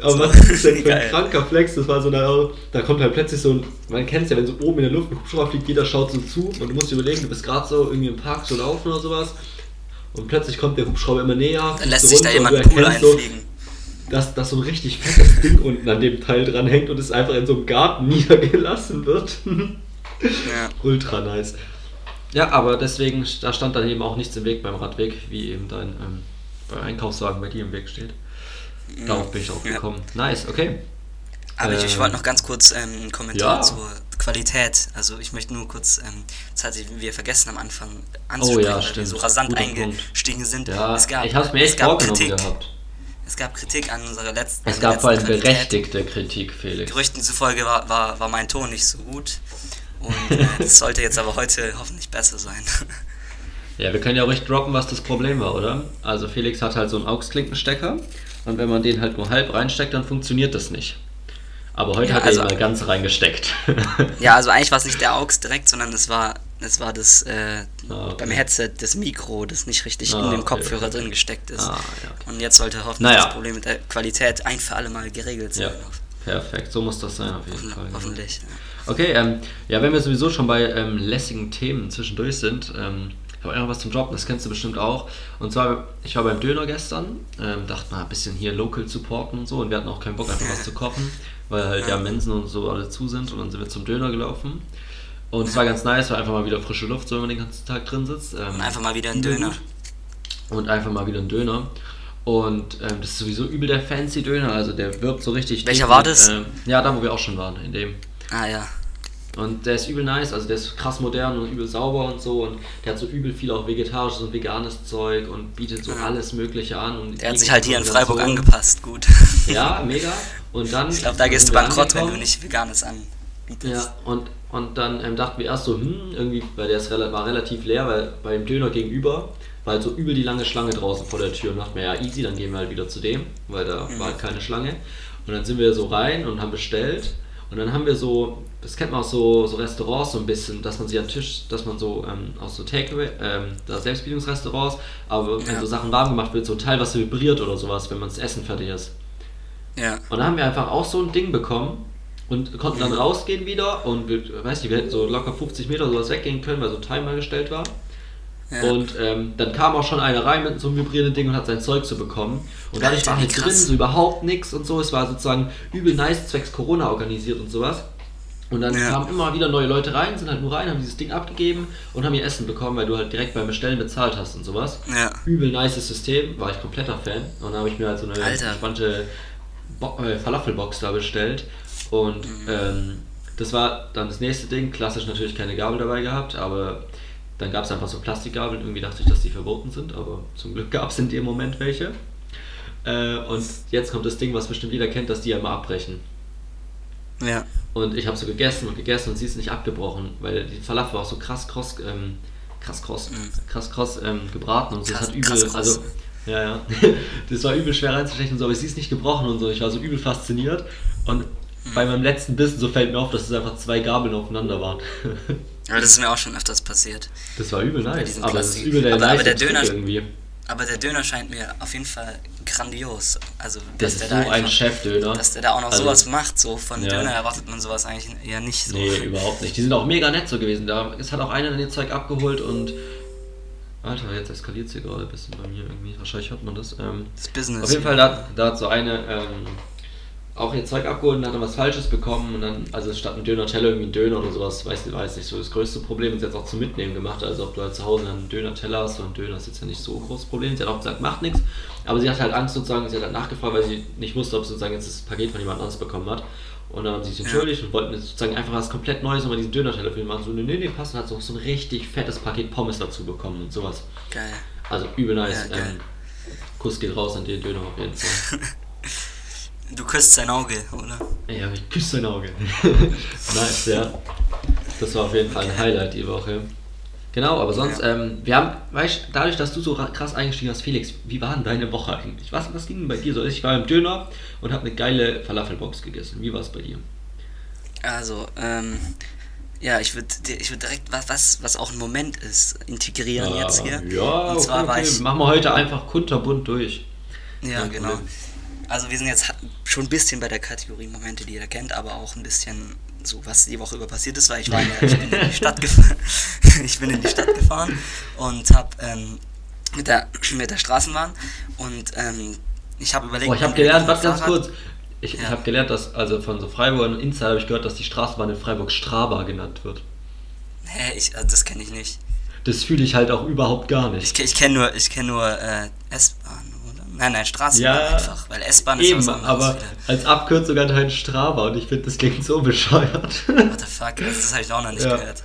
[SPEAKER 2] Aber so. was ist denn für ein kranker Flex? Das war so eine, da kommt halt plötzlich so ein, man kennt es ja, wenn so oben in der Luft ein Hubschrauber fliegt, jeder schaut so zu und du musst dir überlegen, du bist gerade so irgendwie im Park so laufen oder sowas und plötzlich kommt der Hubschrauber immer näher.
[SPEAKER 1] Dann lässt
[SPEAKER 2] so
[SPEAKER 1] sich da jemand Pool
[SPEAKER 2] erkennst so,
[SPEAKER 1] einfliegen.
[SPEAKER 2] dass, dass so ein richtig fettes Ding unten an dem Teil dran hängt und es einfach in so einem Garten niedergelassen wird.
[SPEAKER 1] Ja.
[SPEAKER 2] Ultra nice. Ja, aber deswegen, da stand dann eben auch nichts im Weg beim Radweg, wie eben dein ähm, Einkaufswagen bei dir im Weg steht. Darauf bin ich auch
[SPEAKER 1] Ja.
[SPEAKER 2] gekommen. Nice, okay.
[SPEAKER 1] Aber ich, ich
[SPEAKER 2] Äh,
[SPEAKER 1] wollte noch ganz kurz ähm, einen Kommentar
[SPEAKER 2] ja.
[SPEAKER 1] zur Qualität. Also ich möchte nur kurz, ähm, das hatte wir vergessen am Anfang
[SPEAKER 2] Oh
[SPEAKER 1] anzusprechen,
[SPEAKER 2] ja,
[SPEAKER 1] weil wir
[SPEAKER 2] stimmt.
[SPEAKER 1] so rasant
[SPEAKER 2] Guter
[SPEAKER 1] eingestiegen sind.
[SPEAKER 2] Ja,
[SPEAKER 1] es gab,
[SPEAKER 2] ich habe mir echt vorgenommen
[SPEAKER 1] Kritik.
[SPEAKER 2] gehabt.
[SPEAKER 1] Es gab Kritik an unserer letzten
[SPEAKER 2] Es gab vor allem berechtigte Kritik, Felix.
[SPEAKER 1] Gerüchten zufolge war, war, war mein Ton nicht so gut. Und äh, das sollte jetzt aber heute hoffentlich besser sein.
[SPEAKER 2] Ja, wir können ja auch echt droppen, was das Problem war, oder? Also Felix hat halt so einen AUX-Klinkenstecker und wenn man den halt nur halb reinsteckt, dann funktioniert das nicht. Aber heute
[SPEAKER 1] Ja,
[SPEAKER 2] hat er
[SPEAKER 1] also-
[SPEAKER 2] ihn mal ganz reingesteckt.
[SPEAKER 1] ja, also eigentlich war es nicht der AUX direkt, sondern es war, es war das äh,
[SPEAKER 2] Ah, okay.
[SPEAKER 1] beim Headset das Mikro, das nicht richtig
[SPEAKER 2] Ah,
[SPEAKER 1] in dem
[SPEAKER 2] okay,
[SPEAKER 1] Kopfhörer
[SPEAKER 2] okay.
[SPEAKER 1] drin gesteckt ist.
[SPEAKER 2] Ah, ja.
[SPEAKER 1] Und jetzt sollte hoffentlich
[SPEAKER 2] Naja.
[SPEAKER 1] das Problem mit der Qualität ein für alle Mal geregelt sein.
[SPEAKER 2] ja, perfekt. So muss das sein auf jeden
[SPEAKER 1] Hoffen,
[SPEAKER 2] Fall. genau.
[SPEAKER 1] hoffentlich.
[SPEAKER 2] Okay, ähm, ja, wenn wir sowieso schon bei ähm, lässigen Themen zwischendurch sind, ähm, habe ich noch was zum Droppen, das kennst du bestimmt auch. Und zwar, ich war beim Döner gestern, ähm, dachte mal ein bisschen hier local supporten und so und wir hatten auch keinen Bock einfach was zu kochen, weil halt ja Mensen und so alle zu sind und dann sind wir zum Döner gelaufen. Und es war ganz nice, weil einfach mal wieder frische Luft, so wenn man den ganzen Tag drin sitzt. Ähm,
[SPEAKER 1] Und einfach mal wieder ein Döner.
[SPEAKER 2] Und einfach mal wieder ein Döner. Und ähm, das ist sowieso übel der fancy Döner, also der wirbt so richtig.
[SPEAKER 1] Welcher
[SPEAKER 2] dick
[SPEAKER 1] war das?
[SPEAKER 2] Ähm, ja, da wo wir auch schon waren, in dem.
[SPEAKER 1] Ah ja.
[SPEAKER 2] Und der ist übel nice, also der ist krass modern und übel sauber und so und der hat so übel viel auch vegetarisches und veganes Zeug und bietet so
[SPEAKER 1] Ja.
[SPEAKER 2] alles Mögliche an. Und
[SPEAKER 1] Der hat sich halt hier in Freiburg angepasst, gut.
[SPEAKER 2] Ja, mega. Und dann.
[SPEAKER 1] Ich glaube, da gehst du bankrott, wenn du nicht Veganes anbietest.
[SPEAKER 2] Ja, und, und dann ähm, dachten wir erst so, hm, irgendwie, weil der ist war relativ leer, weil beim Döner gegenüber war halt so übel die lange Schlange draußen vor der Tür und dachten wir, ja, easy, dann gehen wir halt wieder zu dem, weil da
[SPEAKER 1] Mhm.
[SPEAKER 2] war halt keine Schlange. Und dann sind wir so rein und haben bestellt. Und dann haben wir so, das kennt man aus so, so Restaurants so ein bisschen, dass man sich am Tisch, dass man so ähm, aus so Takeaway, ähm, da Selbstbedienungsrestaurants, aber wenn
[SPEAKER 1] Ja.
[SPEAKER 2] so Sachen warm gemacht wird, so ein Teil, was vibriert oder sowas, wenn man das Essen fertig ist.
[SPEAKER 1] Ja.
[SPEAKER 2] Und dann haben wir einfach auch so ein Ding bekommen und konnten dann rausgehen wieder und wir, weiß nicht, wir hätten so locker 50 Meter sowas weggehen können, weil so ein Timer gestellt war.
[SPEAKER 1] Ja.
[SPEAKER 2] Und ähm, dann kam auch schon einer rein mit so einem vibrierenden Ding und hat sein Zeug zu bekommen. Und dadurch
[SPEAKER 1] Alter,
[SPEAKER 2] war halt drin so überhaupt nichts und so. Es war sozusagen übel nice zwecks Corona organisiert und sowas. Und dann
[SPEAKER 1] Ja.
[SPEAKER 2] kamen immer wieder neue Leute rein, sind halt nur rein, haben dieses Ding abgegeben und haben ihr Essen bekommen, weil du halt direkt beim Bestellen bezahlt hast und sowas.
[SPEAKER 1] ja.
[SPEAKER 2] Übel nices System, war ich kompletter Fan. Und dann habe ich mir halt so eine
[SPEAKER 1] Alter.
[SPEAKER 2] entspannte Bo äh, Falafelbox da bestellt. Und
[SPEAKER 1] Mhm.
[SPEAKER 2] ähm, das war dann das nächste Ding. Klassisch natürlich keine Gabel dabei gehabt, aber dann gab es einfach so Plastikgabeln. Irgendwie dachte ich, dass die verboten sind, aber zum Glück gab es in dem Moment welche. Äh, und jetzt kommt das Ding, was bestimmt jeder kennt, dass die ja immer abbrechen.
[SPEAKER 1] Ja.
[SPEAKER 2] Und ich habe so gegessen und gegessen und sie ist nicht abgebrochen, weil die Falafel war auch so krass kross, ähm, krass kross, krass kross ähm, gebraten und so.
[SPEAKER 1] Mhm. Krass-
[SPEAKER 2] das hat übel,
[SPEAKER 1] krass
[SPEAKER 2] also ja, ja, das war übel schwer reinzustechen und so, aber sie ist nicht gebrochen und so. Ich war so übel fasziniert und
[SPEAKER 1] Mhm.
[SPEAKER 2] bei meinem letzten Bissen so fällt mir auf, dass es einfach zwei Gabeln aufeinander waren.
[SPEAKER 1] Aber das ist mir auch schon öfters passiert.
[SPEAKER 2] Das war übel nice, aber das ist übel der
[SPEAKER 1] aber- aber der Döner-
[SPEAKER 2] irgendwie.
[SPEAKER 1] Aber der Döner scheint mir auf jeden Fall grandios. Also,
[SPEAKER 2] Das
[SPEAKER 1] dass
[SPEAKER 2] ist
[SPEAKER 1] der
[SPEAKER 2] so
[SPEAKER 1] da
[SPEAKER 2] ein
[SPEAKER 1] einfach-
[SPEAKER 2] Chefdöner.
[SPEAKER 1] Dass der da auch noch
[SPEAKER 2] Also-
[SPEAKER 1] sowas macht, so von
[SPEAKER 2] Ja.
[SPEAKER 1] Döner erwartet man sowas eigentlich eher nicht so.
[SPEAKER 2] Nee, überhaupt nicht. Die sind auch mega nett so gewesen. Da, es hat auch einer dann ihr Zeug abgeholt und. Alter, jetzt eskaliert sie gerade ein bisschen bei mir irgendwie. Wahrscheinlich hört man das. Ähm,
[SPEAKER 1] Das Business.
[SPEAKER 2] auf jeden Fall, da, da hat so eine ähm, auch ihr Zeug abgeholt und hat dann was Falsches bekommen und dann, also statt ein Döner-Teller irgendwie ein Döner oder sowas, weiß, weiß nicht, so das größte Problem ist jetzt auch zum Mitnehmen gemacht. Also, ob du halt zu Hause einen Döner-Teller hast oder ein Döner ist jetzt ja nicht so ein großes Problem. Sie hat auch gesagt, macht nichts, aber sie hat halt Angst sozusagen, sie hat halt nachgefragt, weil sie nicht wusste, ob sie sozusagen jetzt das Paket von jemand anderes bekommen hat. Und dann haben sie sich entschuldigt und wollten sozusagen einfach was komplett Neues nochmal diesen Döner-Teller für ihn machen. So, nee, nee, nee, passt. Und hat so, so ein richtig fettes Paket Pommes dazu bekommen und sowas.
[SPEAKER 1] Geil.
[SPEAKER 2] Also übel nice.
[SPEAKER 1] Ja,
[SPEAKER 2] ähm, Kuss geht raus an den Döner auf jeden Fall.
[SPEAKER 1] Du küsst sein Auge, oder?
[SPEAKER 2] Ja, ich küsse dein Auge. nice, ja. Das war auf jeden Fall ein Highlight die Woche. Genau, aber sonst,
[SPEAKER 1] Ja.
[SPEAKER 2] ähm, wir haben, weißt du, dadurch, dass du so ra- krass eingestiegen hast, Felix, wie war denn deine Woche eigentlich? Was, was ging denn bei dir so? Ich war im Döner und habe eine geile Falafelbox gegessen. Wie war es bei dir?
[SPEAKER 1] Also, ähm, ja, ich würde ich würd direkt was, was, was auch ein Moment ist, integrieren jetzt hier.
[SPEAKER 2] Ah, Ja,
[SPEAKER 1] Und zwar
[SPEAKER 2] okay,
[SPEAKER 1] war ich.
[SPEAKER 2] machen wir heute einfach kunterbunt durch.
[SPEAKER 1] Ja,
[SPEAKER 2] Ja,
[SPEAKER 1] genau.
[SPEAKER 2] cool.
[SPEAKER 1] Also wir sind jetzt schon ein bisschen bei der Kategorie Momente, die jeder kennt, aber auch ein bisschen so, was die Woche über passiert ist, weil ich war in der, ich bin in die Stadt gefahren, ich bin in die Stadt gefahren und habe ähm, mit der, mit der Straßenbahn und ähm, ich habe überlegt...
[SPEAKER 2] Oh, ich habe gelernt, was ganz kurz, ich,
[SPEAKER 1] Ja.
[SPEAKER 2] ich habe gelernt, dass, also von so Freiburgern Insider habe ich gehört, dass die Straßenbahn in Freiburg Straba genannt wird.
[SPEAKER 1] Hä, ich, also das kenne ich nicht.
[SPEAKER 2] Das fühle ich halt auch überhaupt gar
[SPEAKER 1] Ich,
[SPEAKER 2] nicht.
[SPEAKER 1] ke- ich kenne nur, ich kenn nur äh, S-Bahn? Nein, nein, Straßenbahn
[SPEAKER 2] Ja,
[SPEAKER 1] einfach, weil S-Bahn ist
[SPEAKER 2] Eben,
[SPEAKER 1] was anderes
[SPEAKER 2] aber
[SPEAKER 1] wieder.
[SPEAKER 2] als Abkürzung anscheinend Straba und ich finde, das klingt so bescheuert.
[SPEAKER 1] What the fuck, also das habe ich auch noch nicht
[SPEAKER 2] Ja.
[SPEAKER 1] gehört.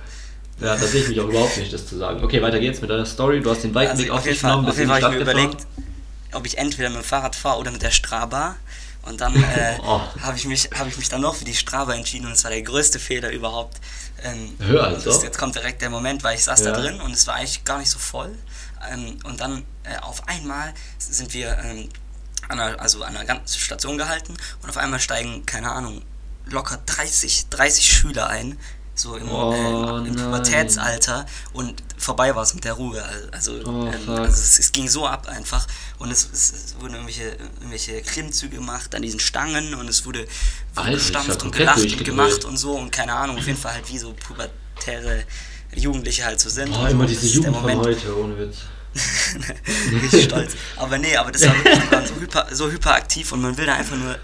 [SPEAKER 2] ja, da sehe ich mich auch überhaupt nicht, das zu sagen. Okay, weiter geht's mit deiner Story. Du hast den weiten
[SPEAKER 1] Also
[SPEAKER 2] Weg
[SPEAKER 1] auf
[SPEAKER 2] dich genommen,
[SPEAKER 1] auf
[SPEAKER 2] bist
[SPEAKER 1] jeden
[SPEAKER 2] in
[SPEAKER 1] Fall
[SPEAKER 2] die
[SPEAKER 1] habe ich mir
[SPEAKER 2] Stadt gefahren.
[SPEAKER 1] überlegt, ob ich entweder mit dem Fahrrad fahre oder mit der Straba. Und dann äh,
[SPEAKER 2] Oh.
[SPEAKER 1] habe ich, mich, hab ich mich dann noch für die Straba entschieden und es war der größte Fehler überhaupt. Ähm,
[SPEAKER 2] Hör also.
[SPEAKER 1] das, jetzt kommt direkt der Moment, weil ich saß
[SPEAKER 2] Ja.
[SPEAKER 1] da drin und es war eigentlich gar nicht so voll. Ähm, und dann äh, auf einmal sind wir ähm, an einer, also an einer ganzen Station gehalten und auf einmal steigen, keine Ahnung, locker 30, 30 Schüler ein. So im,
[SPEAKER 2] Oh,
[SPEAKER 1] äh, im. Pubertätsalter und vorbei war es mit der Ruhe. Also,
[SPEAKER 2] Oh,
[SPEAKER 1] ähm, also es, es ging so ab einfach und es, es, wurden irgendwelche, irgendwelche Klimmzüge gemacht an diesen Stangen und es wurde,
[SPEAKER 2] Alter,
[SPEAKER 1] gestampft und gelacht und gemacht und so und keine Ahnung, auf jeden Fall halt wie so pubertäre Jugendliche halt so sind. Und
[SPEAKER 2] immer diese Jugend von heute, ohne Witz.
[SPEAKER 1] Richtig stolz. Aber nee, aber das war wirklich, so, hyper, so hyperaktiv und man will da einfach nur äh,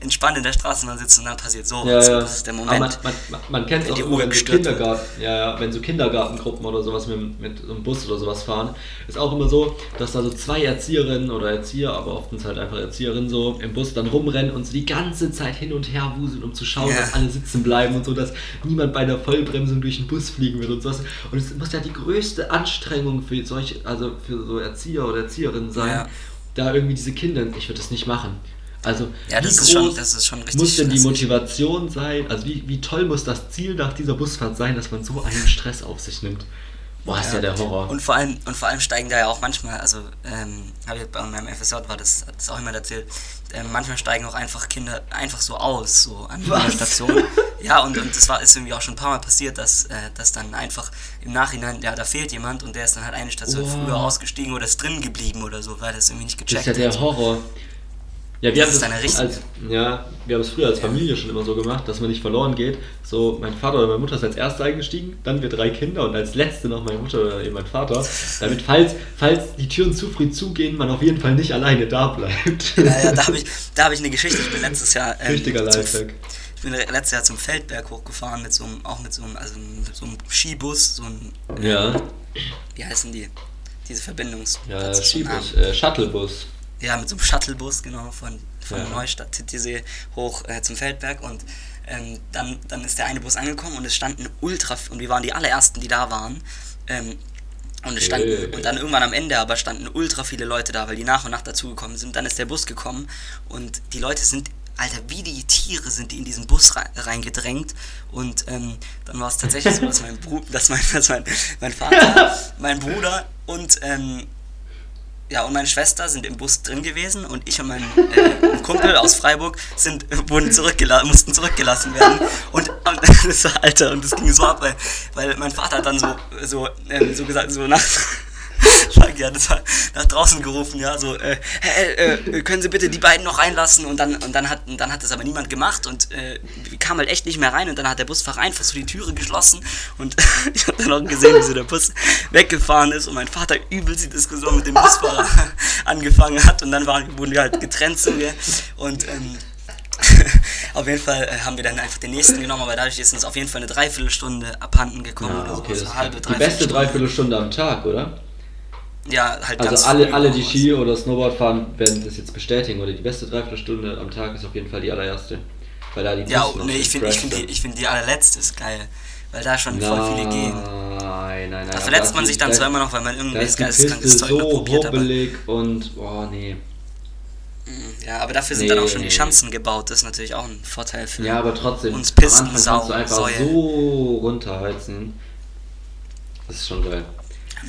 [SPEAKER 1] entspannt in der Straßenbahn sitzen und dann passiert so.
[SPEAKER 2] Ja, ja.
[SPEAKER 1] Das ist der
[SPEAKER 2] Aber
[SPEAKER 1] Moment.
[SPEAKER 2] man, man, man, man kennt es auch
[SPEAKER 1] die
[SPEAKER 2] immer,
[SPEAKER 1] Uhr
[SPEAKER 2] wenn so. Kindergarten, ja, ja, wenn so Kindergartengruppen oder sowas mit, mit so einem Bus oder sowas fahren, ist auch immer so, dass da so zwei Erzieherinnen oder Erzieher, aber oft sind es halt einfach Erzieherinnen so im Bus dann rumrennen und so die ganze Zeit hin und her wuseln, um zu schauen,
[SPEAKER 1] Ja.
[SPEAKER 2] dass alle sitzen bleiben und so, dass niemand bei einer Vollbremsung durch den Bus fliegen wird und sowas. Und es muss ja die größte Anstrengung für solche, also für so Erzieher oder Erzieherinnen sein,
[SPEAKER 1] Ja.
[SPEAKER 2] da irgendwie diese Kinder, ich würde das nicht machen. Also,
[SPEAKER 1] Ja, das
[SPEAKER 2] wie
[SPEAKER 1] ist schon-
[SPEAKER 2] groß
[SPEAKER 1] das ist schon richtig
[SPEAKER 2] Muss denn die. Motivation sein? Also, wie, wie toll muss das Ziel nach dieser Busfahrt sein, dass man so einen Stress auf sich nimmt? Boah, ist ja, der Horror.
[SPEAKER 1] Und vor allem, und vor allem steigen da ja auch manchmal, also ähm, habe ich bei meinem FSJ war das, hat das auch jemand erzählt, ähm, manchmal steigen auch einfach Kinder einfach so aus, so an der Station. Ja, und, und das war ist irgendwie auch schon ein paar Mal passiert, dass, äh, dass dann einfach im Nachhinein, ja, da fehlt jemand und der ist dann halt eine Station
[SPEAKER 2] Oh.
[SPEAKER 1] früher ausgestiegen oder ist drin geblieben oder so, weil das irgendwie nicht
[SPEAKER 2] das
[SPEAKER 1] gecheckt
[SPEAKER 2] ist ja der
[SPEAKER 1] hat.
[SPEAKER 2] Horror. Ja, wir
[SPEAKER 1] Das
[SPEAKER 2] haben
[SPEAKER 1] ist
[SPEAKER 2] das
[SPEAKER 1] eine richtige-
[SPEAKER 2] als, ja, wir haben es früher als Familie schon immer so gemacht, dass man nicht verloren geht. So, mein Vater oder meine Mutter ist als Erster eingestiegen, dann wir drei Kinder und als Letzte noch meine Mutter oder eben mein Vater. Damit, falls, falls die Türen zu früh zugehen, man auf jeden Fall nicht alleine da bleibt.
[SPEAKER 1] Ja, ja, da habe ich, da hab ich eine Geschichte. Ich bin letztes Jahr. ähm,
[SPEAKER 2] Richtiger Lifehack.
[SPEAKER 1] Ich bin letztes Jahr zum Feldberg hochgefahren mit so einem, auch mit so einem, also mit so einem Skibus, so ein,
[SPEAKER 2] Ja,
[SPEAKER 1] wie heißen die? Diese Verbindungs.
[SPEAKER 2] ja, Skibus, äh, Shuttlebus.
[SPEAKER 1] Ja, mit so einem Shuttlebus, genau, von, von
[SPEAKER 2] Ja.
[SPEAKER 1] Neustadt, Titisee hoch äh, zum Feldberg und ähm, dann, dann ist der eine Bus angekommen und es standen ultra, und wir waren die allerersten, die da waren. Ähm, und es standen,
[SPEAKER 2] Äh.
[SPEAKER 1] und dann irgendwann am Ende aber standen ultra viele Leute da, weil die nach und nach dazugekommen sind. Dann ist der Bus gekommen und die Leute sind, Alter, wie die Tiere sind die in diesen Bus rein, reingedrängt. Und ähm, dann war es tatsächlich so, dass mein Bruder, dass mein, dass mein, mein Vater, mein Bruder und ähm, ja, und meine Schwester sind im Bus drin gewesen und ich und mein äh, Kumpel aus Freiburg sind, wurden zurückgela mussten zurückgelassen werden. Und, und das war, Alter, und das ging so ab, weil, weil mein Vater hat dann so, so, ähm, so gesagt, so nach, Fuck, ja, das war nach draußen gerufen, ja, so, äh, hey, äh, können Sie bitte die beiden noch reinlassen? Und dann, und dann hat, und dann hat das aber niemand gemacht und äh, wir kamen halt echt nicht mehr rein und dann hat der Busfahrer einfach so die Türe geschlossen und ich habe dann auch gesehen, wie so der Bus weggefahren ist und mein Vater übelst die Diskussion mit dem Busfahrer angefangen hat und dann waren, wurden wir halt getrennt so, gell? und ähm, auf jeden Fall äh, haben wir dann einfach den nächsten genommen, aber dadurch ist uns auf jeden Fall eine Dreiviertelstunde abhanden gekommen
[SPEAKER 2] Ja, okay,
[SPEAKER 1] so
[SPEAKER 2] das
[SPEAKER 1] eine halbe,
[SPEAKER 2] die beste.
[SPEAKER 1] Dreiviertelstunde
[SPEAKER 2] am Tag, oder?
[SPEAKER 1] Ja, halt ganz
[SPEAKER 2] Also alle,
[SPEAKER 1] früh
[SPEAKER 2] alle, die. Ski oder Snowboard fahren, werden das jetzt bestätigen, oder die beste Dreiviertelstunde am Tag ist auf jeden Fall die allererste. Weil da die
[SPEAKER 1] Ja, nee, ich finde ich find die, ich find die allerletzte ist geil. Weil da schon voll viele gehen.
[SPEAKER 2] Nein, nein, nein.
[SPEAKER 1] Da verletzt man sich dann
[SPEAKER 2] da-
[SPEAKER 1] zwar immer noch, weil man
[SPEAKER 2] Da
[SPEAKER 1] irgendwelches
[SPEAKER 2] ist die
[SPEAKER 1] geisteskrankes Zeug noch
[SPEAKER 2] so
[SPEAKER 1] probiert,
[SPEAKER 2] hubbelig und, oh nee.
[SPEAKER 1] Ja, aber dafür sind dann auch schon
[SPEAKER 2] Nee.
[SPEAKER 1] die Schanzen gebaut. Das ist natürlich auch ein Vorteil für.
[SPEAKER 2] Ja, aber trotzdem,
[SPEAKER 1] Uns Pisten, Sau,
[SPEAKER 2] kannst du einfach
[SPEAKER 1] Säue.
[SPEAKER 2] so runterheizen. Das ist schon geil.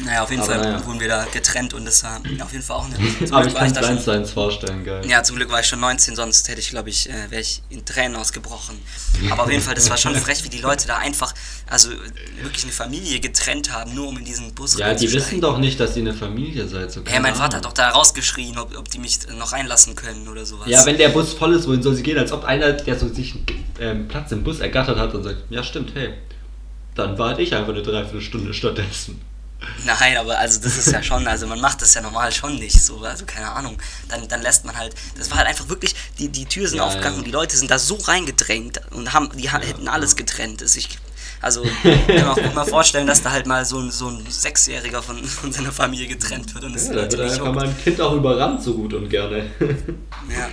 [SPEAKER 1] Naja, auf jeden
[SPEAKER 2] Aber
[SPEAKER 1] Fall
[SPEAKER 2] naja.
[SPEAKER 1] wurden wir da getrennt und das war auf jeden Fall auch eine. Zum
[SPEAKER 2] Aber
[SPEAKER 1] Glück
[SPEAKER 2] ich kann es
[SPEAKER 1] schon,
[SPEAKER 2] vorstellen, geil.
[SPEAKER 1] Ja, zum Glück war ich schon 19, sonst hätte ich, glaube ich, äh, wäre ich in Tränen ausgebrochen. Aber auf jeden Fall, das war schon frech, wie die Leute da einfach, also wirklich eine Familie getrennt haben, nur um in diesen Bus
[SPEAKER 2] Ja, die wissen doch nicht, dass ihr eine Familie seid. So
[SPEAKER 1] Ja, mein Vater
[SPEAKER 2] Ahnung.
[SPEAKER 1] hat doch da rausgeschrien, ob, ob die mich noch reinlassen können oder sowas.
[SPEAKER 2] Ja, wenn der Bus voll ist, wohin soll sie gehen? Als ob einer, der so sich einen ähm, Platz im Bus ergattert hat und sagt, ja stimmt, hey, dann warte ich einfach eine Dreiviertelstunde stattdessen.
[SPEAKER 1] Nein, aber also das ist ja schon, also man macht das ja normal schon nicht so, also keine Ahnung. Dann, dann lässt man halt, das war halt einfach wirklich, die, die Tür sind
[SPEAKER 2] Ja,
[SPEAKER 1] aufgegangen
[SPEAKER 2] ja.
[SPEAKER 1] und die Leute sind da so reingedrängt und haben, die ha- hätten alles getrennt. Das ich, also ich kann mir auch gut mal vorstellen, dass da halt mal so ein, so ein Sechsjähriger von, von seiner Familie getrennt wird und das
[SPEAKER 2] Ja, da wird einfach
[SPEAKER 1] juckt.
[SPEAKER 2] mal ein Kind auch überrannt, so gut und gerne.
[SPEAKER 1] Ja,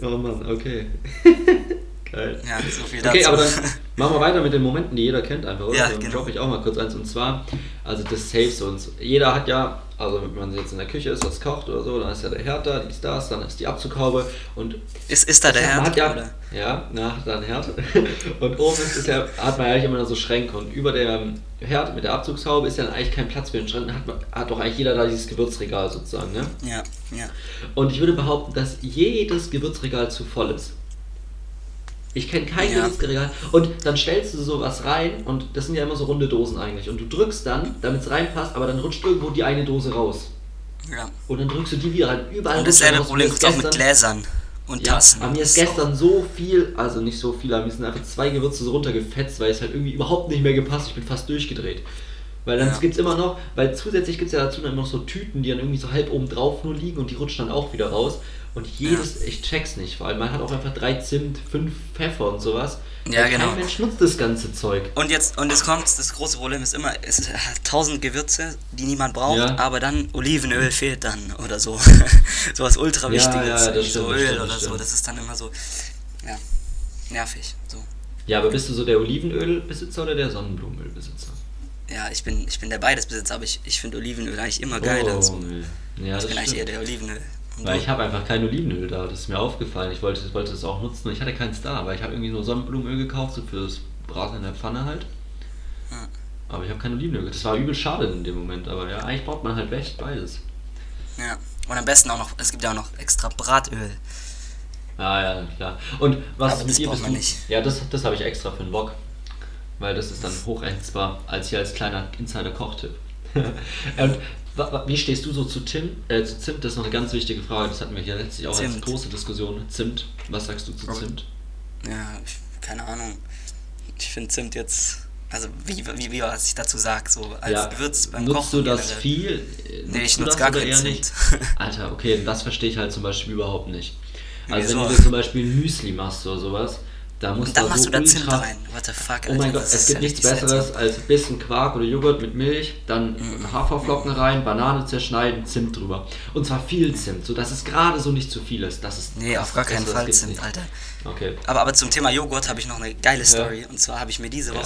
[SPEAKER 2] oh Mann, okay. Geil.
[SPEAKER 1] ja, so viel dazu.
[SPEAKER 2] Okay, aber dann machen wir weiter mit den Momenten, die jeder kennt einfach, oder?
[SPEAKER 1] Ja,
[SPEAKER 2] dann
[SPEAKER 1] genau.
[SPEAKER 2] droppe ich auch mal kurz eins. Und zwar, also das Saves uns. Jeder hat ja, also wenn man jetzt in der Küche ist, was kocht oder so, dann ist ja der Herd da, dies, das, dann ist die Abzughaube und
[SPEAKER 1] ist, ist da der Herd?
[SPEAKER 2] hat ja,
[SPEAKER 1] oder?
[SPEAKER 2] ja, na, dann Herd. Und oben ist ja, hat man ja eigentlich immer nur so Schränke und über der Herd mit der Abzugshaube ist ja dann eigentlich kein Platz für den Schrank. Dann hat, man, hat doch eigentlich jeder da dieses Gewürzregal sozusagen, ne?
[SPEAKER 1] Ja, ja.
[SPEAKER 2] Und ich würde behaupten, dass jedes Gewürzregal zu voll ist. Ich kenne kein
[SPEAKER 1] Ja.
[SPEAKER 2] Gewürzregal. Und dann stellst du sowas rein und das sind ja immer so runde Dosen eigentlich. Und du drückst dann, damit es reinpasst, aber dann rutscht irgendwo die eine Dose raus.
[SPEAKER 1] ja.
[SPEAKER 2] Und dann drückst du die wieder rein. Überall
[SPEAKER 1] Und dasselbe
[SPEAKER 2] rutscht
[SPEAKER 1] Problem es auch mit Gläsern und
[SPEAKER 2] ja,
[SPEAKER 1] Tassen.
[SPEAKER 2] aber mir ist gestern so viel, also nicht so viel, aber mir sind einfach zwei Gewürze so runtergefetzt, weil es halt irgendwie überhaupt nicht mehr gepasst. Ich bin fast durchgedreht. Weil dann
[SPEAKER 1] Ja.
[SPEAKER 2] gibt es immer noch, weil zusätzlich gibt es ja dazu dann noch so Tüten, die dann irgendwie so halb oben drauf nur liegen und die rutschen dann auch wieder raus. Und jedes, ich check's nicht, weil man hat auch einfach drei Zimt, fünf Pfeffer und sowas.
[SPEAKER 1] Ja,
[SPEAKER 2] Und
[SPEAKER 1] genau.
[SPEAKER 2] Kein Mensch nutzt das ganze Zeug.
[SPEAKER 1] Und jetzt, und jetzt kommt, das große Problem ist immer, es hat tausend Gewürze, die niemand braucht,
[SPEAKER 2] Ja.
[SPEAKER 1] aber dann Olivenöl fehlt dann oder so. so was ultra
[SPEAKER 2] Ja,
[SPEAKER 1] wichtiges,
[SPEAKER 2] ja, stimmt,
[SPEAKER 1] so Öl
[SPEAKER 2] stimmt,
[SPEAKER 1] oder
[SPEAKER 2] das
[SPEAKER 1] so.
[SPEAKER 2] stimmt.
[SPEAKER 1] Das ist dann immer so, ja, nervig. So.
[SPEAKER 2] Ja, aber bist du so der Olivenölbesitzer oder der Sonnenblumenölbesitzer?
[SPEAKER 1] Ja, ich bin, ich bin der Beidesbesitzer, aber ich, ich finde Olivenöl eigentlich immer geiler. so.
[SPEAKER 2] Oh, ja,
[SPEAKER 1] ich
[SPEAKER 2] das
[SPEAKER 1] bin eigentlich eher der Olivenöl.
[SPEAKER 2] Weil ich habe einfach kein Olivenöl da, das ist mir aufgefallen. Ich wollte, wollte das auch nutzen und ich hatte keins da, aber ich habe irgendwie nur Sonnenblumenöl gekauft, so fürs Braten in der Pfanne halt.
[SPEAKER 1] Ja.
[SPEAKER 2] Aber ich habe kein Olivenöl. Das war übel schade in dem Moment, aber ja, eigentlich braucht man halt echt beides.
[SPEAKER 1] ja. Und am besten auch noch, es gibt ja auch noch extra Bratöl.
[SPEAKER 2] Ah ja, klar. Und was
[SPEAKER 1] Aber
[SPEAKER 2] mit
[SPEAKER 1] das
[SPEAKER 2] dir bist
[SPEAKER 1] man
[SPEAKER 2] du?
[SPEAKER 1] nicht.
[SPEAKER 2] Ja, das, das habe ich extra für den Wok. Weil das ist dann hochrechensbar, als hier als kleiner Insider-Kochtipp. Und wie stehst du so zu, Tim, äh, zu Zimt? Das ist noch eine ganz wichtige Frage. Das hatten wir hier letztlich auch als
[SPEAKER 1] Zimt.
[SPEAKER 2] große Diskussion. Zimt. Was sagst du zu. Zimt?
[SPEAKER 1] Ja, ich, keine Ahnung. Ich finde Zimt jetzt, also wie, wie, wie was ich dazu sage, so als Gewürz beim
[SPEAKER 2] nutzt
[SPEAKER 1] Kochen.
[SPEAKER 2] du das
[SPEAKER 1] generell.
[SPEAKER 2] viel?
[SPEAKER 1] Nee,
[SPEAKER 2] nutzt
[SPEAKER 1] ich nutze gar kein Zimt.
[SPEAKER 2] Alter, okay, das verstehe ich halt zum Beispiel überhaupt nicht. Also
[SPEAKER 1] Wieso?
[SPEAKER 2] wenn du zum Beispiel Müsli machst oder sowas, da musst
[SPEAKER 1] Und dann
[SPEAKER 2] du
[SPEAKER 1] machst
[SPEAKER 2] so
[SPEAKER 1] du da Zimt rein. What the fuck,
[SPEAKER 2] Oh mein
[SPEAKER 1] Alter,
[SPEAKER 2] Gott, es gibt
[SPEAKER 1] ja
[SPEAKER 2] nichts Besseres als ein bisschen Quark oder Joghurt mit Milch, dann
[SPEAKER 1] Mhm.
[SPEAKER 2] Haferflocken rein, Banane zerschneiden, Zimt drüber. Und zwar viel Zimt, sodass es gerade so nicht zu viel ist. Das ist
[SPEAKER 1] Nee, auf gar keinen Fall Zimt,
[SPEAKER 2] nicht.
[SPEAKER 1] Alter.
[SPEAKER 2] Okay.
[SPEAKER 1] Aber, aber zum Thema Joghurt habe ich noch eine geile Story. Und zwar habe ich mir diese
[SPEAKER 2] Ja.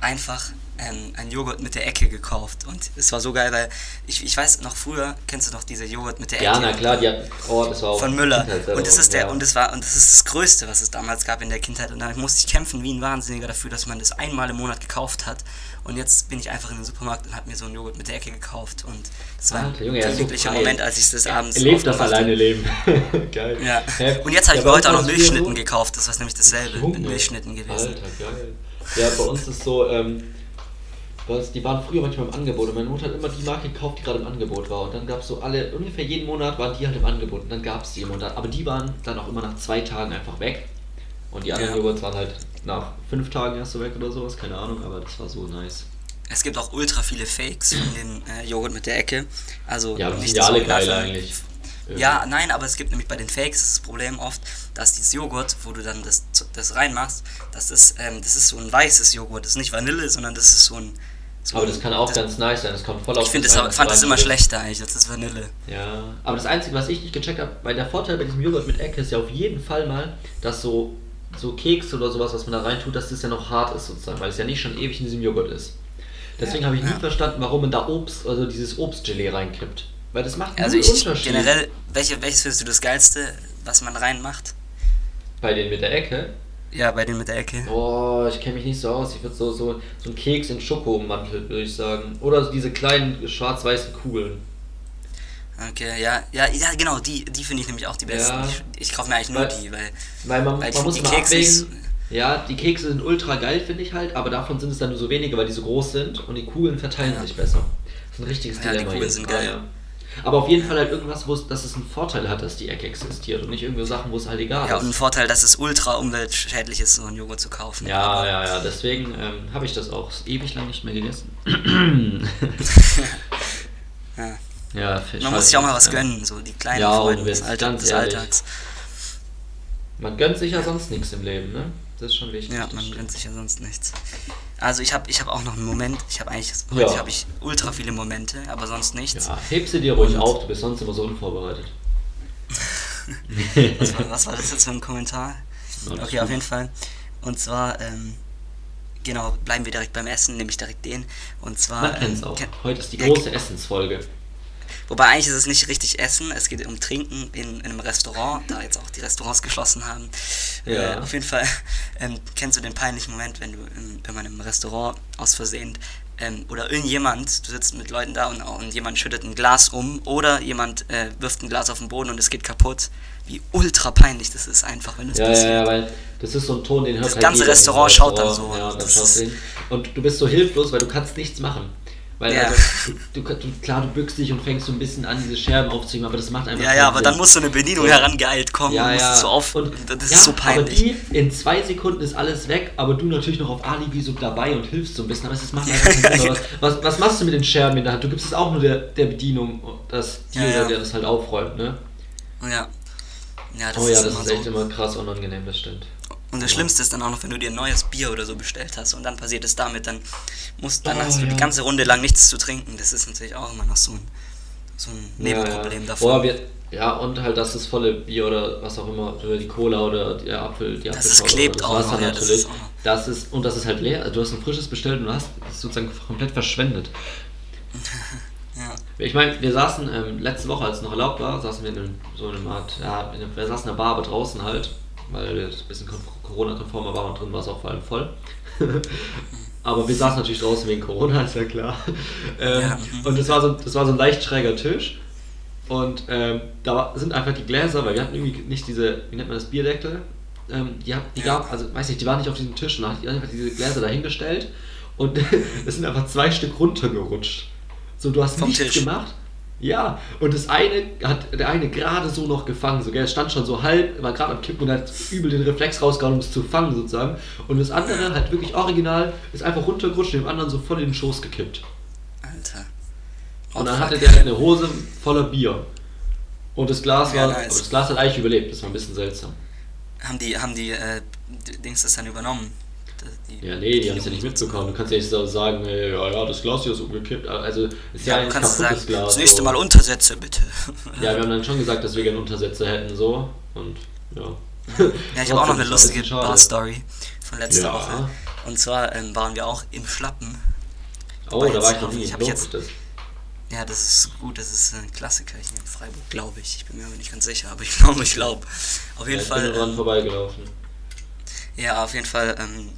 [SPEAKER 1] Einfach ähm, einen Joghurt mit der Ecke gekauft. Und es war so geil, weil ich, ich weiß noch früher, kennst du noch diese Joghurt mit der
[SPEAKER 2] Ja,
[SPEAKER 1] Ecke?
[SPEAKER 2] na klar, die hat. Oh, das war auch
[SPEAKER 1] von Müller. Und das ist der
[SPEAKER 2] ja.
[SPEAKER 1] und das war und das ist das Größte, was es damals gab in der Kindheit. Und da musste ich kämpfen wie ein Wahnsinniger dafür, dass man das einmal im Monat gekauft hat. Und jetzt bin ich einfach in den Supermarkt und habe mir so einen Joghurt mit der Ecke gekauft. Und das war
[SPEAKER 2] Alter, Junge,
[SPEAKER 1] ein
[SPEAKER 2] so
[SPEAKER 1] glücklicher
[SPEAKER 2] frei.
[SPEAKER 1] Moment, als ich das abends
[SPEAKER 2] lebt das alleine. Leben. Geil.
[SPEAKER 1] Ja. Und jetzt habe ich
[SPEAKER 2] Ja,
[SPEAKER 1] mir heute auch noch Milchschnitten
[SPEAKER 2] so-
[SPEAKER 1] gekauft. Das war nämlich dasselbe
[SPEAKER 2] Junge.
[SPEAKER 1] mit Milchschnitten gewesen.
[SPEAKER 2] Alter, geil. Ja, bei uns ist so, ähm, uns- die waren früher manchmal im Angebot und meine Mutter hat immer die Marke gekauft, die gerade im Angebot war. Und dann gab es so alle, ungefähr jeden Monat waren die halt im Angebot und dann gab es die im Monat. Aber die waren dann auch immer nach zwei Tagen einfach weg. Und die anderen
[SPEAKER 1] Ja.
[SPEAKER 2] Joghurts waren halt nach fünf Tagen erst so weg oder sowas, keine Ahnung, aber das war so nice.
[SPEAKER 1] Es gibt auch ultra viele Fakes von den äh, Joghurt mit der Ecke. Also
[SPEAKER 2] Ja, aber die sind ja alle geil eigentlich.
[SPEAKER 1] Ja, nein, aber es gibt nämlich bei den Fakes das Problem oft, dass dieses Joghurt, wo du dann das, das reinmachst, das ist, ähm, das ist so ein weißes Joghurt. Das ist nicht Vanille, sondern das ist so ein. So
[SPEAKER 2] Aber das kann auch
[SPEAKER 1] das,
[SPEAKER 2] ganz nice sein, das kommt voll auf
[SPEAKER 1] Ich finde
[SPEAKER 2] das
[SPEAKER 1] das,
[SPEAKER 2] an,
[SPEAKER 1] fand das immer schlechter eigentlich als das Vanille.
[SPEAKER 2] Ja, aber das Einzige, was ich nicht gecheckt habe, weil der Vorteil bei diesem Joghurt mit Ecke ist ja auf jeden Fall mal, dass so, so Keks oder sowas, was man da reintut, dass das ja noch hart ist sozusagen, weil es ja nicht schon ewig in diesem Joghurt ist. Deswegen
[SPEAKER 1] Ja,
[SPEAKER 2] habe ich nie
[SPEAKER 1] ja.
[SPEAKER 2] verstanden, warum man da Obst, also dieses Obstgelee reinkippt. Weil das macht
[SPEAKER 1] Also ich
[SPEAKER 2] Unterschied.
[SPEAKER 1] generell, welche, welches findest du das geilste, was man reinmacht?
[SPEAKER 2] Bei denen mit der Ecke.
[SPEAKER 1] Ja, bei denen mit der Ecke.
[SPEAKER 2] Oh, ich kenne mich nicht so aus. Ich würde so, so, so ein Keks in Schokomantel, würde ich sagen. Oder diese kleinen schwarz-weißen Kugeln.
[SPEAKER 1] Okay, ja, ja, ja, genau, die, die finde ich nämlich auch die besten.
[SPEAKER 2] Ja.
[SPEAKER 1] Ich, ich kaufe mir eigentlich nur
[SPEAKER 2] Weil-
[SPEAKER 1] die, weil,
[SPEAKER 2] Weil man,
[SPEAKER 1] weil
[SPEAKER 2] man muss
[SPEAKER 1] die
[SPEAKER 2] immer
[SPEAKER 1] Kekse so-
[SPEAKER 2] abwägen. Ja, die Kekse sind ultra geil, finde ich halt, aber davon sind es dann nur so wenige, weil die so groß sind und die Kugeln verteilen
[SPEAKER 1] Ja.
[SPEAKER 2] sich besser. Das ist ein richtiges
[SPEAKER 1] Ja, die
[SPEAKER 2] Dilemma
[SPEAKER 1] Kugeln
[SPEAKER 2] hier.
[SPEAKER 1] sind
[SPEAKER 2] Ah,
[SPEAKER 1] geil.
[SPEAKER 2] ja. Aber auf jeden Fall halt irgendwas, wo es, dass es einen Vorteil hat, dass die Ecke existiert und nicht irgendwie Sachen, wo es halt egal
[SPEAKER 1] Ja,
[SPEAKER 2] ist.
[SPEAKER 1] und ein Vorteil, dass es ultra umweltschädlich ist, so einen Joghurt zu kaufen.
[SPEAKER 2] Ja,
[SPEAKER 1] Aber-
[SPEAKER 2] ja, ja, deswegen ähm, habe ich das auch ewig lang nicht mehr gegessen.
[SPEAKER 1] Ja.
[SPEAKER 2] ja,
[SPEAKER 1] Man muss sich auch mal was
[SPEAKER 2] ja.
[SPEAKER 1] gönnen, so die kleinen
[SPEAKER 2] Ja,
[SPEAKER 1] Freuden
[SPEAKER 2] und
[SPEAKER 1] des, Alltag, des. Alltags.
[SPEAKER 2] Man gönnt sich ja sonst nichts im Leben, ne? Das ist schon wichtig.
[SPEAKER 1] Ja, man gönnt sich ja sonst nichts. Also ich habe ich hab auch noch einen Moment, ich habe eigentlich, heute
[SPEAKER 2] Ja.
[SPEAKER 1] habe ich ultra viele Momente, aber sonst nichts.
[SPEAKER 2] Ja, heb sie dir ruhig
[SPEAKER 1] Und-
[SPEAKER 2] auf, du bist sonst immer so unvorbereitet.
[SPEAKER 1] Was, war, was war das jetzt für ein Kommentar?
[SPEAKER 2] Alles
[SPEAKER 1] Okay, auf jeden Fall. Und zwar, ähm, genau, bleiben wir direkt beim Essen, nehme ich direkt den. Und zwar.
[SPEAKER 2] Man
[SPEAKER 1] ähm,
[SPEAKER 2] auch. Heute ist die große Essensfolge.
[SPEAKER 1] Wobei eigentlich ist es nicht richtig Essen, es geht um Trinken in, in einem Restaurant, da jetzt auch die Restaurants geschlossen haben.
[SPEAKER 2] Ja.
[SPEAKER 1] Äh, auf jeden Fall ähm, kennst du den peinlichen Moment, wenn du, ähm, wenn man im Restaurant aus Versehen ähm, oder irgendjemand, du sitzt mit Leuten da und, und jemand schüttet ein Glas um oder jemand äh, wirft ein Glas auf den Boden und es geht kaputt. Wie ultra peinlich das ist einfach, wenn das
[SPEAKER 2] Ja, ja,
[SPEAKER 1] passiert.
[SPEAKER 2] ja, weil das ist so ein Ton, den hört
[SPEAKER 1] Das
[SPEAKER 2] halt
[SPEAKER 1] ganze Restaurant schaut dann so.
[SPEAKER 2] Ja, und dann
[SPEAKER 1] ist-
[SPEAKER 2] hin. Und du bist so hilflos, weil du kannst nichts machen. Weil
[SPEAKER 1] Ja.
[SPEAKER 2] also, du, du, du, klar, du bückst dich und fängst so ein bisschen an, diese Scherben aufzuheben, aber das macht einfach
[SPEAKER 1] Ja, ja, aber
[SPEAKER 2] Sinn.
[SPEAKER 1] dann muss so eine Bedienung
[SPEAKER 2] Ja.
[SPEAKER 1] herangeeilt kommen
[SPEAKER 2] ja,
[SPEAKER 1] und musst
[SPEAKER 2] ja.
[SPEAKER 1] so auf.
[SPEAKER 2] und,
[SPEAKER 1] das
[SPEAKER 2] ja,
[SPEAKER 1] ist so peinlich.
[SPEAKER 2] Aber die, in zwei Sekunden ist alles weg, aber du natürlich noch auf Alibi so dabei und hilfst so ein bisschen. Aber es macht einfach keinen Sinn. Was, was, was machst du mit den Scherben in der Hand? Du gibst es auch nur der, der Bedienung, das
[SPEAKER 1] Ja,
[SPEAKER 2] Tier,
[SPEAKER 1] ja.
[SPEAKER 2] der das halt aufräumt, ne?
[SPEAKER 1] Ja. Ja, das
[SPEAKER 2] oh ja,
[SPEAKER 1] ist
[SPEAKER 2] das ist
[SPEAKER 1] so.
[SPEAKER 2] echt immer krass unangenehm, das stimmt.
[SPEAKER 1] Und das Schlimmste ist dann auch noch, wenn du dir ein neues Bier oder so bestellt hast und dann passiert es damit, dann musst, dann
[SPEAKER 2] Oh,
[SPEAKER 1] hast du
[SPEAKER 2] ja.
[SPEAKER 1] die ganze Runde lang nichts zu trinken. Das ist natürlich auch immer noch so ein, so ein Nebenproblem
[SPEAKER 2] ja, ja.
[SPEAKER 1] davon.
[SPEAKER 2] Boah, ja, und halt, dass das volle Bier oder was auch immer, oder die Cola oder der Apfel, die
[SPEAKER 1] Dass es
[SPEAKER 2] Apfelschorle
[SPEAKER 1] klebt
[SPEAKER 2] das
[SPEAKER 1] auch
[SPEAKER 2] Wasser
[SPEAKER 1] noch, ja, das
[SPEAKER 2] natürlich.
[SPEAKER 1] ist auch
[SPEAKER 2] Das ist, und das ist halt leer. Du hast ein frisches bestellt und du hast es sozusagen komplett verschwendet.
[SPEAKER 1] ja.
[SPEAKER 2] Ich meine, wir saßen ähm, letzte Woche, als es noch erlaubt war, saßen wir in einem, so in einer Art, ja, in wir saßen in einer Bar, aber draußen halt, weil es ein bisschen kon- Corona-konformer war und drin war es auch vor allem voll. aber wir saßen natürlich draußen wegen Corona, ist ja klar. Ähm,
[SPEAKER 1] Ja, mhm.
[SPEAKER 2] Und das war, so, das war so ein leicht schräger Tisch. Und ähm, da sind einfach die Gläser, weil wir hatten irgendwie nicht diese, wie nennt man das, Bierdeckel. Ähm, die, hab, die gab, also weiß nicht, die waren nicht auf diesem Tisch und da hat die einfach diese Gläser dahingestellt und es sind einfach zwei Stück runtergerutscht. So, du hast
[SPEAKER 1] Vom
[SPEAKER 2] nichts
[SPEAKER 1] Tisch.
[SPEAKER 2] gemacht. Ja, und das eine hat der eine gerade so noch gefangen, so, gell, es stand schon so halb, war gerade am Kippen und hat übel den Reflex rausgehauen, um es zu fangen sozusagen. Und das andere, halt wirklich original, ist einfach runtergerutscht und dem anderen so voll in den Schoß gekippt.
[SPEAKER 1] Alter.
[SPEAKER 2] Und
[SPEAKER 1] Oh,
[SPEAKER 2] dann
[SPEAKER 1] fuck.
[SPEAKER 2] hatte der halt eine Hose voller Bier. Und das Glas
[SPEAKER 1] Ja,
[SPEAKER 2] war,
[SPEAKER 1] nice.
[SPEAKER 2] das Glas hat eigentlich überlebt, das war ein bisschen seltsam.
[SPEAKER 1] Haben die, haben die, äh, die Dings das dann übernommen?
[SPEAKER 2] Ja, nee, die haben es ja nicht mitbekommen. Du kannst ja nicht so sagen, ey, ja, ja, das Glas hier ist umgekippt. Also, ist ja,
[SPEAKER 1] Ja,
[SPEAKER 2] ein kaputtes
[SPEAKER 1] sagen,
[SPEAKER 2] Glas.
[SPEAKER 1] das nächste
[SPEAKER 2] so.
[SPEAKER 1] Mal Untersätze bitte.
[SPEAKER 2] Ja, wir haben dann schon gesagt, dass wir gerne Untersätze hätten, so. Und, ja.
[SPEAKER 1] Ja, ich habe auch noch eine lustige. Bar-Story von letzter
[SPEAKER 2] Ja.
[SPEAKER 1] Woche. Und zwar ähm, waren wir auch im Schlappen.
[SPEAKER 2] Oh, da war ich noch nie.
[SPEAKER 1] ich jetzt-
[SPEAKER 2] das?
[SPEAKER 1] Ja, das ist gut, das ist ein Klassiker hier in Freiburg, glaube ich. Ich bin mir aber nicht ganz sicher, aber ich glaube, ich glaube. Auf
[SPEAKER 2] Ja,
[SPEAKER 1] jeden
[SPEAKER 2] ich
[SPEAKER 1] Fall.
[SPEAKER 2] bin dran
[SPEAKER 1] ähm,
[SPEAKER 2] vorbeigelaufen.
[SPEAKER 1] Ja, auf jeden Fall, ähm,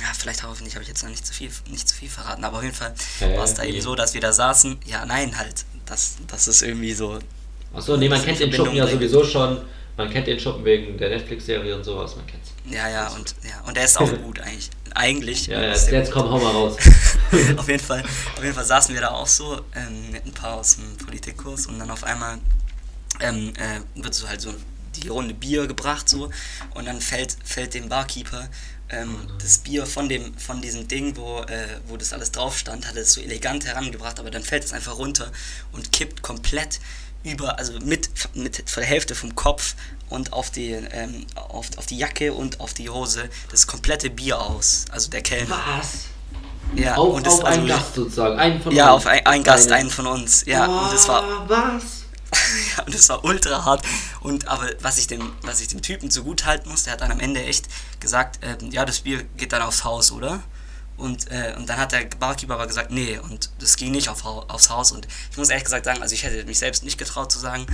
[SPEAKER 1] ja, vielleicht hoffentlich habe ich jetzt noch nicht zu viel, nicht zu viel verraten, aber auf jeden Fall
[SPEAKER 2] Hä,
[SPEAKER 1] war es da eben so, dass wir da saßen. Ja, nein, halt, das, das ist irgendwie so.
[SPEAKER 2] Achso, nee, man kennt den Schuppen ja sowieso schon. Man kennt den Schuppen wegen der Netflix-Serie und sowas, man kennt's.
[SPEAKER 1] Ja, ja, und ja, und der ist auch gut eigentlich. Eigentlich.
[SPEAKER 2] Ja, ja,
[SPEAKER 1] der
[SPEAKER 2] jetzt komm, hau mal raus.
[SPEAKER 1] auf jeden Fall, auf jeden Fall saßen wir da auch so ähm, mit ein paar aus dem Politikkurs und dann auf einmal ähm, äh, wird so halt so die Runde Bier gebracht so und dann fällt fällt dem Barkeeper ähm, das Bier von dem von diesem Ding, wo äh, wo das alles drauf stand, hat es so elegant herangebracht, aber dann fällt es einfach runter und kippt komplett über, also mit, mit der Hälfte vom Kopf und auf die, ähm, auf, auf die Jacke und auf die Hose das komplette Bier aus. Also der Kellner.
[SPEAKER 2] Was?
[SPEAKER 1] Ja,
[SPEAKER 2] auf
[SPEAKER 1] und das,
[SPEAKER 2] auf einen
[SPEAKER 1] also,
[SPEAKER 2] Gast sozusagen, einen von
[SPEAKER 1] Ja,
[SPEAKER 2] euch.
[SPEAKER 1] auf ein, ein Gast,
[SPEAKER 2] Eine-
[SPEAKER 1] einen von uns. Ja, und das war,
[SPEAKER 2] Ah, was?
[SPEAKER 1] ja, und das war ultra hart. Und aber was ich dem, was ich dem Typen zugute halten muss, der hat dann am Ende echt gesagt, ähm, ja, das Bier geht dann aufs Haus, oder? Und, äh, und dann hat der Barkeeper aber gesagt, nee, und das ging nicht auf, aufs Haus. Und ich muss ehrlich gesagt sagen, also ich hätte mich selbst nicht getraut zu sagen,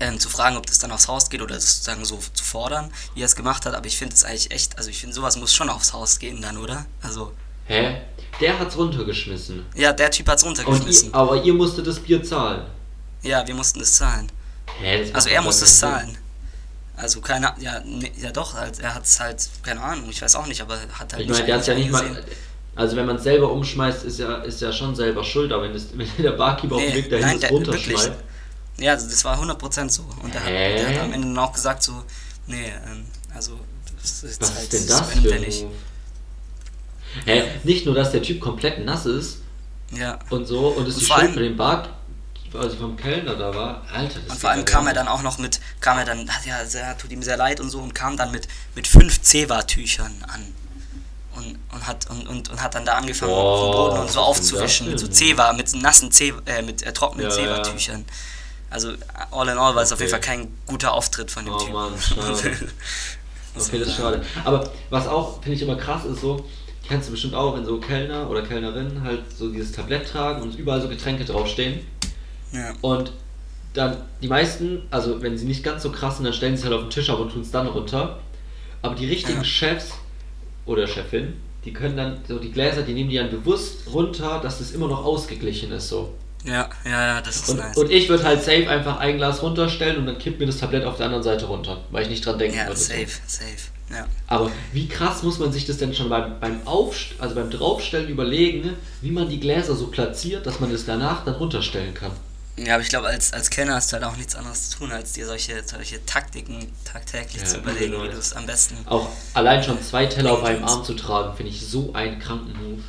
[SPEAKER 1] ähm, zu fragen, ob das dann aufs Haus geht oder sozusagen so zu fordern, wie er es gemacht hat. Aber ich finde es eigentlich echt, also ich finde, sowas muss schon aufs Haus gehen dann, oder? Also,
[SPEAKER 2] Hä? Der hat's runtergeschmissen.
[SPEAKER 1] ja, der Typ hat es
[SPEAKER 2] Und
[SPEAKER 1] runtergeschmissen.
[SPEAKER 2] ihr, aber ihr musstet das Bier zahlen.
[SPEAKER 1] Ja, wir mussten das zahlen.
[SPEAKER 2] Hä? Das
[SPEAKER 1] Also er
[SPEAKER 2] doch
[SPEAKER 1] muss
[SPEAKER 2] gar
[SPEAKER 1] es zahlen. Also keine ja, nee, ja doch, halt, er hat es halt, keine Ahnung, ich weiß auch nicht, aber hat halt
[SPEAKER 2] Ich meine, der hat's ja nicht mal. Also wenn man es selber umschmeißt, ist ja, ist ja schon selber schuld, aber wenn, das, wenn der Barkeeper auf dem Weg dahin
[SPEAKER 1] nein, der,
[SPEAKER 2] runterschmeißt.
[SPEAKER 1] wirklich. Ja, also das war 100% so. Und der hat, der hat am Ende dann auch gesagt so, nee, ähm, also das ist
[SPEAKER 2] Was
[SPEAKER 1] halt
[SPEAKER 2] ist denn
[SPEAKER 1] so
[SPEAKER 2] das für ein? Hä, nicht nur, dass der Typ komplett nass ist
[SPEAKER 1] Ja.
[SPEAKER 2] und so und es
[SPEAKER 1] Und vor
[SPEAKER 2] Schuld
[SPEAKER 1] allem-
[SPEAKER 2] von dem Also vom Kellner da war. Alter, das
[SPEAKER 1] Und vor allem kam er dann auch noch mit, kam er dann, ja, sehr, tut ihm sehr leid und so und kam dann mit, mit fünf Zewa-Tüchern an. Und, und, hat, und, und, und hat dann da angefangen,
[SPEAKER 2] Boah,
[SPEAKER 1] auf dem Boden und so aufzuwischen, mit so? Zewa, mit nassen Zewa, äh, mit äh, trockenen
[SPEAKER 2] Ja, ja.
[SPEAKER 1] Zewa-Tüchern. Also, all in all war es auf
[SPEAKER 2] Okay.
[SPEAKER 1] jeden Fall kein guter Auftritt von dem
[SPEAKER 2] Oh
[SPEAKER 1] Typen.
[SPEAKER 2] Mann, Okay, das ist schade. Aber was auch, finde ich immer krass ist so, kennst du bestimmt auch, wenn so Kellner oder Kellnerinnen halt so dieses Tablett tragen und überall so Getränke draufstehen.
[SPEAKER 1] Ja.
[SPEAKER 2] Und dann die meisten, also wenn sie nicht ganz so krass sind, dann stellen sie es halt auf den Tisch ab und tun es dann runter. Aber die richtigen
[SPEAKER 1] Ja.
[SPEAKER 2] Chefs oder Chefin, die können dann so die Gläser, die nehmen die dann bewusst runter, dass das immer noch ausgeglichen ist so.
[SPEAKER 1] ja, ja, ja, das ist
[SPEAKER 2] Und,
[SPEAKER 1] nice.
[SPEAKER 2] und ich würde halt safe einfach ein Glas runterstellen und dann kippt mir das Tablett auf der anderen Seite runter, weil ich nicht dran denken
[SPEAKER 1] ja,
[SPEAKER 2] würde.
[SPEAKER 1] safe, safe. Ja.
[SPEAKER 2] Aber wie krass muss man sich das denn schon beim, beim Aufst also beim Draufstellen überlegen, wie man die Gläser so platziert, dass man das danach dann runterstellen kann?
[SPEAKER 1] Ja, aber ich glaube, als, als Kenner hast du halt auch nichts anderes zu tun, als dir solche, solche Taktiken tagtäglich
[SPEAKER 2] Ja,
[SPEAKER 1] zu überlegen,
[SPEAKER 2] genau.
[SPEAKER 1] wie du es am besten.
[SPEAKER 2] Auch allein schon zwei Teller auf einem. Arm zu tragen, finde ich so einen kranken Move.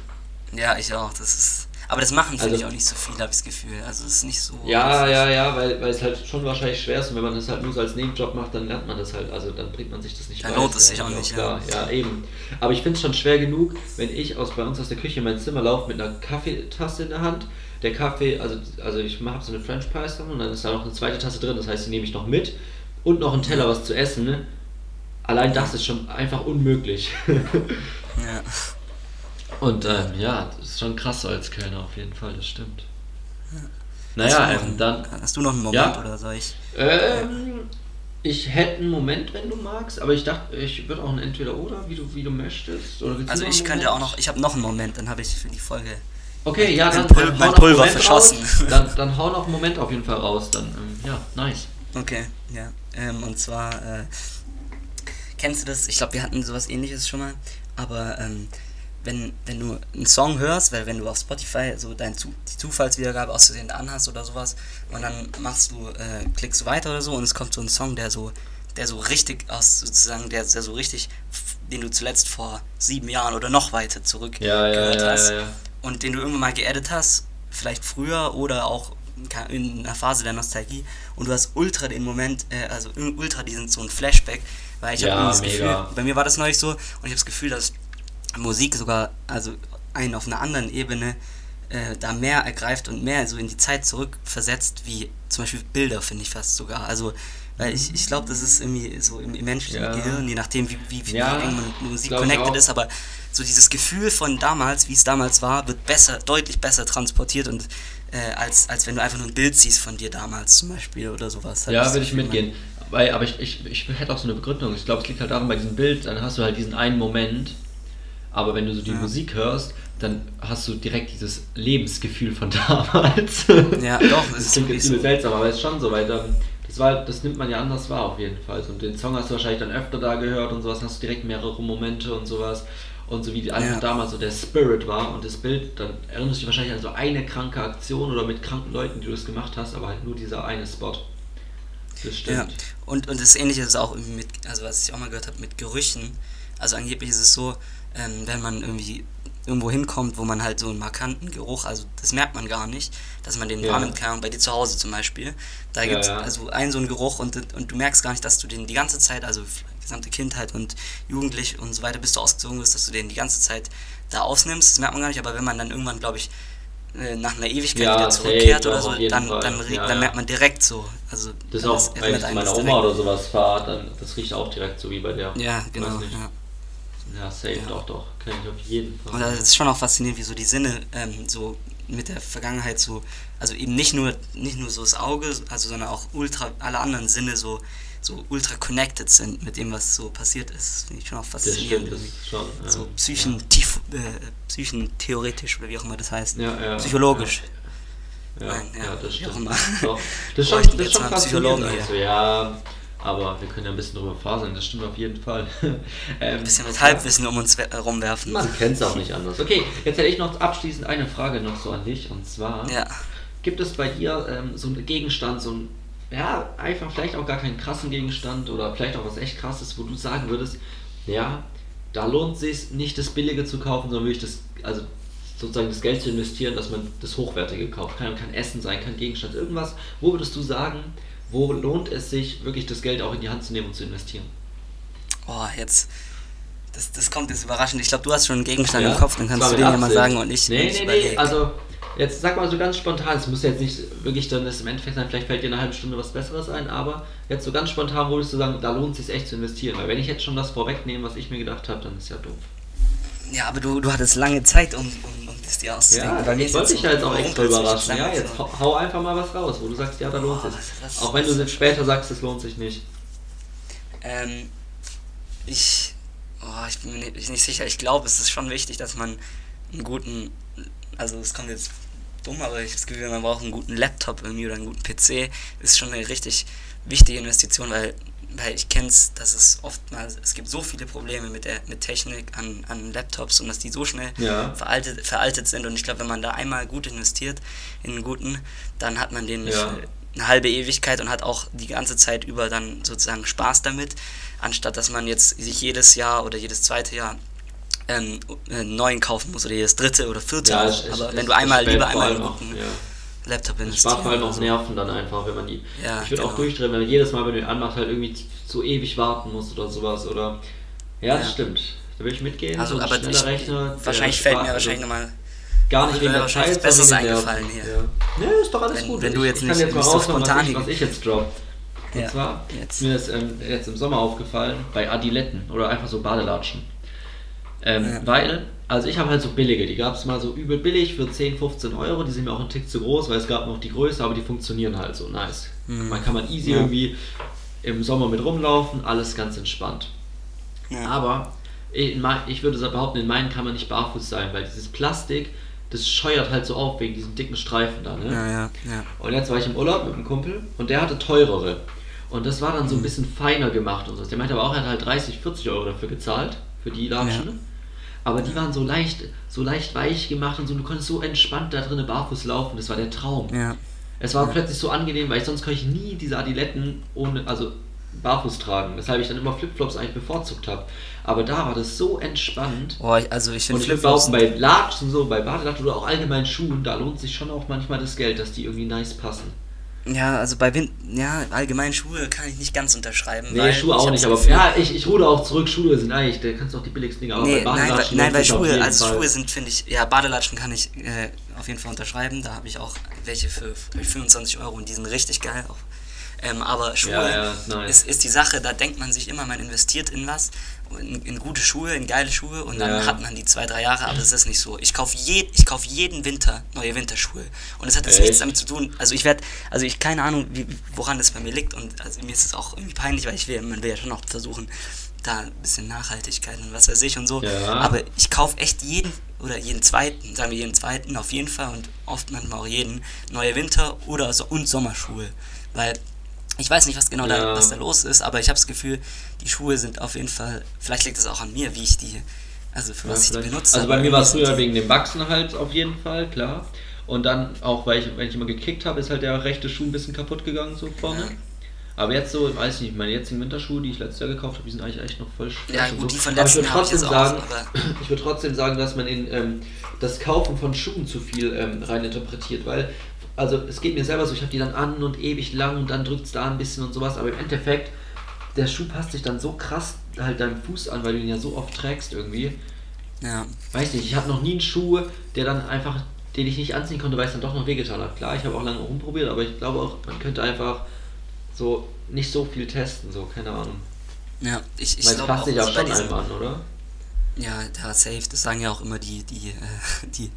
[SPEAKER 1] Ja, ich auch. Das ist. Aber das machen, finde
[SPEAKER 2] Also-
[SPEAKER 1] ich, auch nicht so viel, habe ich das Gefühl. Also, es ist nicht so.
[SPEAKER 2] Ja, ja, ja, weil, weil es halt schon wahrscheinlich schwer ist und wenn man das halt nur so als Nebenjob macht, dann lernt man das halt, also dann bringt man sich das nicht
[SPEAKER 1] Dann lohnt es sich
[SPEAKER 2] ja
[SPEAKER 1] auch nicht,
[SPEAKER 2] Klar. Ja, eben. Aber ich finde es schon schwer genug, wenn ich aus bei uns aus der Küche in mein Zimmer laufe mit einer Kaffeetasse in der Hand. Der Kaffee, also, also ich habe so eine French Press dann und dann ist da noch eine zweite Tasse drin, das heißt, die nehme ich noch mit und noch einen Teller was zu essen. Ne? Allein das ist schon einfach unmöglich.
[SPEAKER 1] Ja.
[SPEAKER 2] Und ähm, ja, das ist schon krass so als Kellner auf jeden Fall, das stimmt.
[SPEAKER 1] Hast
[SPEAKER 2] Naja,
[SPEAKER 1] noch
[SPEAKER 2] ähm,
[SPEAKER 1] einen-
[SPEAKER 2] dann.
[SPEAKER 1] Hast du noch einen Moment
[SPEAKER 2] Ja.
[SPEAKER 1] oder soll ich?
[SPEAKER 2] Ähm, ich hätte einen Moment, wenn du magst, aber ich dachte, ich würde auch ein Entweder-Oder, wie du, wie du möchtest.
[SPEAKER 1] Also, ich könnte auch noch. Ich habe noch einen Moment, dann habe ich für die Folge.
[SPEAKER 2] Okay, ja, dann,
[SPEAKER 1] Pul-
[SPEAKER 2] dann
[SPEAKER 1] mein Pulver verschossen.
[SPEAKER 2] Raus. Dann, dann hau noch einen Moment auf jeden Fall raus. Dann, ähm, ja, nice.
[SPEAKER 1] Okay, ja. Ähm, und zwar, äh, kennst du das? Ich glaube, wir hatten sowas ähnliches schon mal. Aber ähm, wenn, wenn du einen Song hörst, weil wenn du auf Spotify so dein Zu die Zufallswiedergabe aus Versehen anhast oder sowas und dann machst du, äh, klickst du weiter oder so und es kommt so ein Song, der so, der so richtig aus, sozusagen, der, der so richtig, den du zuletzt vor sieben Jahren oder noch weiter zurück
[SPEAKER 2] Ja, ja,
[SPEAKER 1] gehört
[SPEAKER 2] ja,
[SPEAKER 1] hast
[SPEAKER 2] ja, ja.
[SPEAKER 1] Und den du irgendwann mal geedit hast, vielleicht früher oder auch in einer Phase der Nostalgie und du hast ultra den Moment, äh, also ultra diesen so ein Flashback, weil ich
[SPEAKER 2] Ja,
[SPEAKER 1] habe das
[SPEAKER 2] mega.
[SPEAKER 1] Gefühl, bei mir war das neulich so und ich habe das Gefühl, dass Musik sogar, also einen auf einer anderen Ebene äh, da mehr ergreift und mehr so in die Zeit zurückversetzt, wie zum Beispiel Bilder, finde ich fast sogar. Also, weil ich, ich glaube, das ist irgendwie so im, im menschlichen
[SPEAKER 2] Ja.
[SPEAKER 1] Gehirn, je nachdem, wie, wie, wie
[SPEAKER 2] Ja,
[SPEAKER 1] eng man mit Musik connected ist, aber so dieses Gefühl von damals, wie es damals war, wird besser, deutlich besser transportiert und äh, als, als wenn du einfach nur ein Bild siehst von dir damals zum Beispiel oder sowas. Hab
[SPEAKER 2] Ja, würde ich mitgehen. Weil, aber ich, ich, ich hätte auch so eine Begründung. Ich glaube, es liegt halt daran, bei diesem Bild, dann hast du halt diesen einen Moment, aber wenn du so die
[SPEAKER 1] Ja.
[SPEAKER 2] Musik hörst, dann hast du direkt dieses Lebensgefühl von damals.
[SPEAKER 1] Ja, doch, das
[SPEAKER 2] das
[SPEAKER 1] ist
[SPEAKER 2] klingt jetzt
[SPEAKER 1] so.
[SPEAKER 2] seltsam, aber es ist schon so, weil dann, das, war, das nimmt man ja anders wahr auf jeden Fall. Und den Song hast du wahrscheinlich dann öfter da gehört und sowas, hast du direkt mehrere Momente und sowas. Und so wie die einfach
[SPEAKER 1] Ja.
[SPEAKER 2] damals so der Spirit war und das Bild, dann erinnerst du dich wahrscheinlich an so eine kranke Aktion oder mit kranken Leuten, die du das gemacht hast, aber halt nur dieser eine Spot. Das
[SPEAKER 1] Ja,
[SPEAKER 2] stimmt.
[SPEAKER 1] und, und das Ähnliche ist auch irgendwie mit, also was ich auch mal gehört habe, mit Gerüchen. Also angeblich ist es so, ähm, wenn man irgendwie irgendwo hinkommt, wo man halt so einen markanten Geruch, also das merkt man gar nicht, dass man den
[SPEAKER 2] Ja.
[SPEAKER 1] wahrnimmt kann. Und bei dir zu Hause zum Beispiel, da
[SPEAKER 2] Ja,
[SPEAKER 1] gibt es
[SPEAKER 2] ja.
[SPEAKER 1] also einen so einen Geruch und, und du merkst gar nicht, dass du den die ganze Zeit, also gesamte Kindheit und Jugendlich und so weiter, bis du ausgezogen bist, dass du den die ganze Zeit da aufnimmst. Das merkt man gar nicht, aber wenn man dann irgendwann, glaube ich, äh, nach einer Ewigkeit
[SPEAKER 2] Ja,
[SPEAKER 1] wieder zurückkehrt
[SPEAKER 2] doch,
[SPEAKER 1] oder so, dann,
[SPEAKER 2] Fall.
[SPEAKER 1] dann,
[SPEAKER 2] Ja,
[SPEAKER 1] dann
[SPEAKER 2] ja.
[SPEAKER 1] merkt man direkt so. Also
[SPEAKER 2] Das ist auch, wenn ich zu meiner Oma oder sowas fahre, dann das riecht auch direkt so wie bei der.
[SPEAKER 1] Ja, genau. Ja.
[SPEAKER 2] Ja, safe,
[SPEAKER 1] Ja.
[SPEAKER 2] doch, doch. Kenn ich auf jeden Fall.
[SPEAKER 1] Und das ist schon auch faszinierend, wie so die Sinne ähm, so mit der Vergangenheit so, also eben nicht nur nicht nur so das Auge, also sondern auch ultra alle anderen Sinne so so ultra connected sind mit dem, was so passiert ist. Finde ich schon auch faszinierend.
[SPEAKER 2] stimmt, das ist schon. ähm,
[SPEAKER 1] so psychen, tief, äh, psychentheoretisch oder wie auch immer das heißt.
[SPEAKER 2] Ja, ja.
[SPEAKER 1] Psychologisch.
[SPEAKER 2] Ja,
[SPEAKER 1] Nein,
[SPEAKER 2] ja,
[SPEAKER 1] ja,
[SPEAKER 2] das stimmt. Doch. Das ist schon, das ist schon faszinierend. Also, ja, Aber wir können ja ein bisschen drüber faseln, das stimmt auf jeden Fall. ähm,
[SPEAKER 1] ein bisschen mit Halbwissen um uns rumwerfen.
[SPEAKER 2] Man kennt es auch nicht anders. Okay, jetzt hätte ich noch abschließend eine Frage noch so an dich. Und zwar,
[SPEAKER 1] ja.
[SPEAKER 2] gibt es bei dir ähm, so einen Gegenstand, so ein, ja, einfach vielleicht auch gar keinen krassen Gegenstand oder vielleicht auch was echt krasses, wo du sagen würdest, ja, da lohnt es sich nicht das Billige zu kaufen, sondern wirklich das, also sozusagen das Geld zu investieren, dass man das Hochwertige kauft. Kann, kann Essen sein, kann Gegenstand, irgendwas. Wo würdest du sagen, wo lohnt es sich, wirklich das Geld auch in die Hand zu nehmen und zu investieren?
[SPEAKER 1] Oh, jetzt. Das, das kommt jetzt überraschend. Ich glaube, du hast schon einen Gegenstand ja, im Kopf, dann kannst du den ja mal sagen und ich.
[SPEAKER 2] Nee, nee, nee. Also, jetzt sag mal so ganz spontan, es muss jetzt nicht wirklich dann das im Endeffekt sein, vielleicht fällt dir eine halbe Stunde was Besseres ein, aber jetzt so ganz spontan würdest du sagen, da lohnt es sich echt zu investieren. Weil wenn ich jetzt schon das vorwegnehme, was ich mir gedacht habe, dann ist ja doof.
[SPEAKER 1] Ja, aber du, du hattest lange Zeit, um, um, das dir auszudenken.
[SPEAKER 2] Ja, Bei mir wollte ich ja jetzt auch extra überraschen. Ja, jetzt hau einfach mal was raus, wo du sagst, ja, da lohnt oh, sich. Auch wenn du jetzt später sagst, es lohnt sich nicht.
[SPEAKER 1] Ähm, ich, oh, ich bin mir nicht, nicht sicher. Ich glaube, es ist schon wichtig, dass man einen guten, also es kommt jetzt dumm, aber ich habe das Gefühl, man braucht einen guten Laptop irgendwie oder einen guten PC. Das ist schon eine richtig wichtige Investition, weil weil ich kenne es, dass es oftmals, es gibt so viele Probleme mit der mit Technik an, an Laptops und dass die so schnell ja. veraltet, veraltet sind und ich glaube, wenn man da einmal gut investiert in einen guten, dann hat man den ja. eine halbe Ewigkeit und hat auch die ganze Zeit über dann sozusagen Spaß damit, anstatt dass man jetzt sich jedes Jahr oder jedes zweite Jahr ähm, einen neuen kaufen muss oder jedes dritte oder vierte. Ja, aber wenn du einmal lieber einmal einen guten, ja Laptop
[SPEAKER 2] investieren. Das spart vor allem auch Nerven dann einfach, wenn man die. Ja, ich würde genau. auch durchdrehen, wenn man jedes Mal, wenn du ihn anmachst, halt irgendwie so ewig warten muss oder sowas. Oder. Ja, das ja. stimmt. Da würde ich mitgehen.
[SPEAKER 1] Also, so aber ich, Rechner. Wahrscheinlich fällt mir wahrscheinlich nochmal.
[SPEAKER 2] Gar nicht wegen der Zeit,
[SPEAKER 1] Besseres eingefallen hier.
[SPEAKER 2] Ja. Nee, ist doch alles
[SPEAKER 1] wenn,
[SPEAKER 2] gut.
[SPEAKER 1] Wenn du jetzt
[SPEAKER 2] ich,
[SPEAKER 1] nicht,
[SPEAKER 2] ich kann jetzt
[SPEAKER 1] mal
[SPEAKER 2] raushauen, was, ich, was ich jetzt drop. Und ja, zwar jetzt. mir ist ähm, jetzt im Sommer aufgefallen, bei Adiletten oder einfach so Badelatschen. Ähm, ja. Weil also ich habe halt so billige, die gab es mal so übel billig für 10, 15 Euro, die sind mir auch ein Tick zu groß, weil es gab noch die Größe, aber die funktionieren halt so nice. Mhm. Man kann man easy ja. irgendwie im Sommer mit rumlaufen, alles ganz entspannt. Ja. Aber ich würde behaupten, in meinen kann man nicht barfuß sein, weil dieses Plastik, das scheuert halt so auf wegen diesen dicken Streifen da. Ne?
[SPEAKER 1] Ja, ja, ja.
[SPEAKER 2] Und jetzt war ich im Urlaub mit einem Kumpel und der hatte teurere. Und das war dann so ein mhm. bisschen feiner gemacht und so. Der meinte aber auch, er hat halt 30, 40 Euro dafür gezahlt, für die Latschen. Aber die waren so leicht, so leicht weich gemacht und so, du konntest so entspannt da drinnen barfuß laufen, das war der Traum.
[SPEAKER 1] Ja.
[SPEAKER 2] Es war
[SPEAKER 1] ja.
[SPEAKER 2] plötzlich so angenehm, weil ich sonst konnte ich nie diese Adiletten ohne, also barfuß tragen, weshalb ich dann immer Flipflops eigentlich bevorzugt habe. Aber da war das so entspannt.
[SPEAKER 1] Oh, also ich finde
[SPEAKER 2] Flipflops bei Latschen so, bei Badelatschen oder auch allgemein Schuhen, da lohnt sich schon auch manchmal das Geld, dass die irgendwie nice passen.
[SPEAKER 1] Ja, also bei Wind, ja, allgemein Schuhe kann ich nicht ganz unterschreiben.
[SPEAKER 2] Nee, Schuhe auch nicht, aber ja, ich, ich rude auch zurück, Schuhe sind eigentlich, da kannst du auch die billigsten Dinge, aber
[SPEAKER 1] nee, bei. Nein, weil, nein, weil Schuhe, also Fall. Schuhe sind, finde ich, ja, Badelatschen kann ich äh, auf jeden Fall unterschreiben, da habe ich auch welche für, für 25 Euro und die sind richtig geil auch. Ähm, aber Schuhe ja, ja, nice. ist, ist die Sache, da denkt man sich immer, man investiert in was in, in, gute Schuhe, in geile Schuhe und dann ja. hat man die zwei, drei Jahre, aber es ist nicht so. Ich kaufe je, kauf jeden Winter neue Winterschuhe und es hat jetzt Echt? nichts damit zu tun. Also ich werde, also ich keine Ahnung, wie, woran es bei mir liegt und also mir ist es auch irgendwie peinlich, weil ich will, man will ja schon auch versuchen, da ein bisschen Nachhaltigkeit und was weiß ich und so. Ja. Aber ich kaufe echt jeden oder jeden zweiten, sagen wir jeden zweiten auf jeden Fall und oft manchmal auch jeden neue Winter- oder so und Sommerschuhe. Weil ich weiß nicht, was genau ja. da, was da los ist, aber ich habe das Gefühl, die Schuhe sind auf jeden Fall, vielleicht liegt es auch an mir, wie ich die, also für was ja, ich die benutze.
[SPEAKER 2] Also bei mir war es früher wegen dem Wachsen halt auf jeden Fall, klar. Und dann auch, weil ich, wenn ich immer gekickt habe, ist halt der rechte Schuh ein bisschen kaputt gegangen so vorne. Ja. Aber jetzt so, weiß ich nicht, meine jetzigen Winterschuhe, die ich letztes Jahr gekauft habe, die sind eigentlich echt noch voll
[SPEAKER 1] schwer. Ja, gut,
[SPEAKER 2] so.
[SPEAKER 1] die von letzten
[SPEAKER 2] aber ich würde trotzdem sagen, auch, ich würde trotzdem sagen, dass man in ähm, das Kaufen von Schuhen zu viel ähm, reininterpretiert, weil also es geht mir selber so, ich habe die dann an und ewig lang und dann drückt es da ein bisschen und sowas, aber im Endeffekt, der Schuh passt sich dann so krass halt deinem Fuß an, weil du ihn ja so oft trägst irgendwie.
[SPEAKER 1] Ja.
[SPEAKER 2] Weiß nicht, ich habe noch nie einen Schuh, der dann einfach, den ich nicht anziehen konnte, weil es dann doch noch wehgetan hat. Klar, ich habe auch lange rumprobiert, aber ich glaube auch, man könnte einfach so nicht so viel testen, so, keine Ahnung.
[SPEAKER 1] Ja, ich, ich
[SPEAKER 2] glaube es passt sich ja schon einmal an, oder?
[SPEAKER 1] Ja, da safe, das sagen ja auch immer die, die, äh, die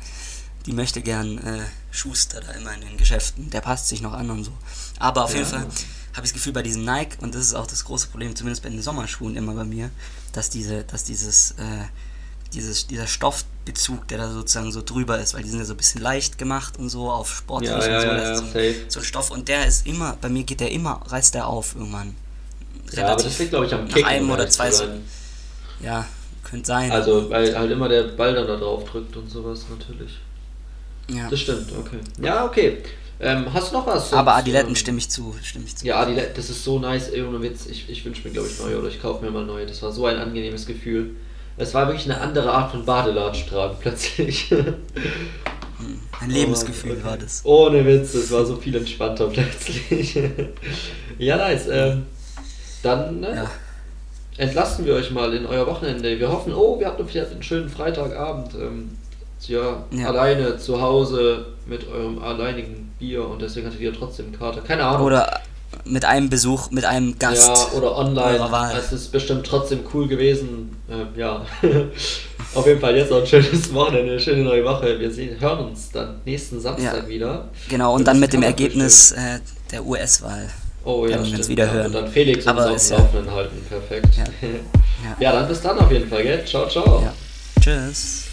[SPEAKER 1] die möchte gern äh, Schuster da immer in den Geschäften, der passt sich noch an und so. Aber auf ja. jeden Fall habe ich das Gefühl bei diesen Nike, und das ist auch das große Problem, zumindest bei den Sommerschuhen immer bei mir, dass diese, dass dieses, äh, dieses, dieser Stoffbezug, der da sozusagen so drüber ist, weil die sind ja so ein bisschen leicht gemacht und so auf sportlich
[SPEAKER 2] ja, ja,
[SPEAKER 1] und so,
[SPEAKER 2] ja,
[SPEAKER 1] so, so, ein Stoff und der ist immer, bei mir geht der immer, reißt der auf irgendwann.
[SPEAKER 2] Ja, aber das liegt, glaube ich, am
[SPEAKER 1] nach
[SPEAKER 2] Kick.
[SPEAKER 1] einem oder zwei so, ja, könnte sein.
[SPEAKER 2] Also, weil halt immer der Ball dann da drauf drückt und sowas natürlich.
[SPEAKER 1] Ja.
[SPEAKER 2] Das stimmt, okay. Ja, okay. Ähm, hast du noch was?
[SPEAKER 1] Aber Adiletten
[SPEAKER 2] ähm,
[SPEAKER 1] stimme ich zu, stimme ich zu.
[SPEAKER 2] Ja, Adiletten, das ist so nice, ohne Witz. Ich, ich wünsche mir, glaube ich, neue oder ich kaufe mir mal neue. Das war so ein angenehmes Gefühl. Es war wirklich eine andere Art von Badelatsch tragen plötzlich.
[SPEAKER 1] Ein Lebensgefühl
[SPEAKER 2] Okay.
[SPEAKER 1] war das.
[SPEAKER 2] Ohne Witz, es war so viel entspannter plötzlich. ja, nice. Ähm, dann ne,
[SPEAKER 1] Ja.
[SPEAKER 2] entlassen wir euch mal in euer Wochenende. Wir hoffen, oh, wir hatten vielleicht einen schönen Freitagabend. Ähm, ja,
[SPEAKER 1] Ja.
[SPEAKER 2] alleine zu Hause mit eurem alleinigen Bier und deswegen hattet ihr trotzdem Kater. Keine Ahnung.
[SPEAKER 1] Oder mit einem Besuch, mit einem Gast.
[SPEAKER 2] Ja, oder online. Es ist bestimmt trotzdem cool gewesen. Ähm, ja. Auf jeden Fall jetzt auch ein schönes Wochenende, eine schöne neue Woche. Wir sehen, hören uns dann nächsten Samstag
[SPEAKER 1] Ja.
[SPEAKER 2] wieder.
[SPEAKER 1] Genau,
[SPEAKER 2] Für
[SPEAKER 1] und dann mit dem. Ergebnis äh, der US-Wahl.
[SPEAKER 2] Oh ja,
[SPEAKER 1] uns
[SPEAKER 2] stimmt.
[SPEAKER 1] wieder
[SPEAKER 2] ja.
[SPEAKER 1] hören.
[SPEAKER 2] Und dann Felix uns
[SPEAKER 1] Aber
[SPEAKER 2] auf
[SPEAKER 1] ist
[SPEAKER 2] dem
[SPEAKER 1] ja-
[SPEAKER 2] Laufenden halten. Perfekt.
[SPEAKER 1] Ja.
[SPEAKER 2] Dann bis dann auf jeden Fall, gell? Ciao, ciao.
[SPEAKER 1] Tschüss.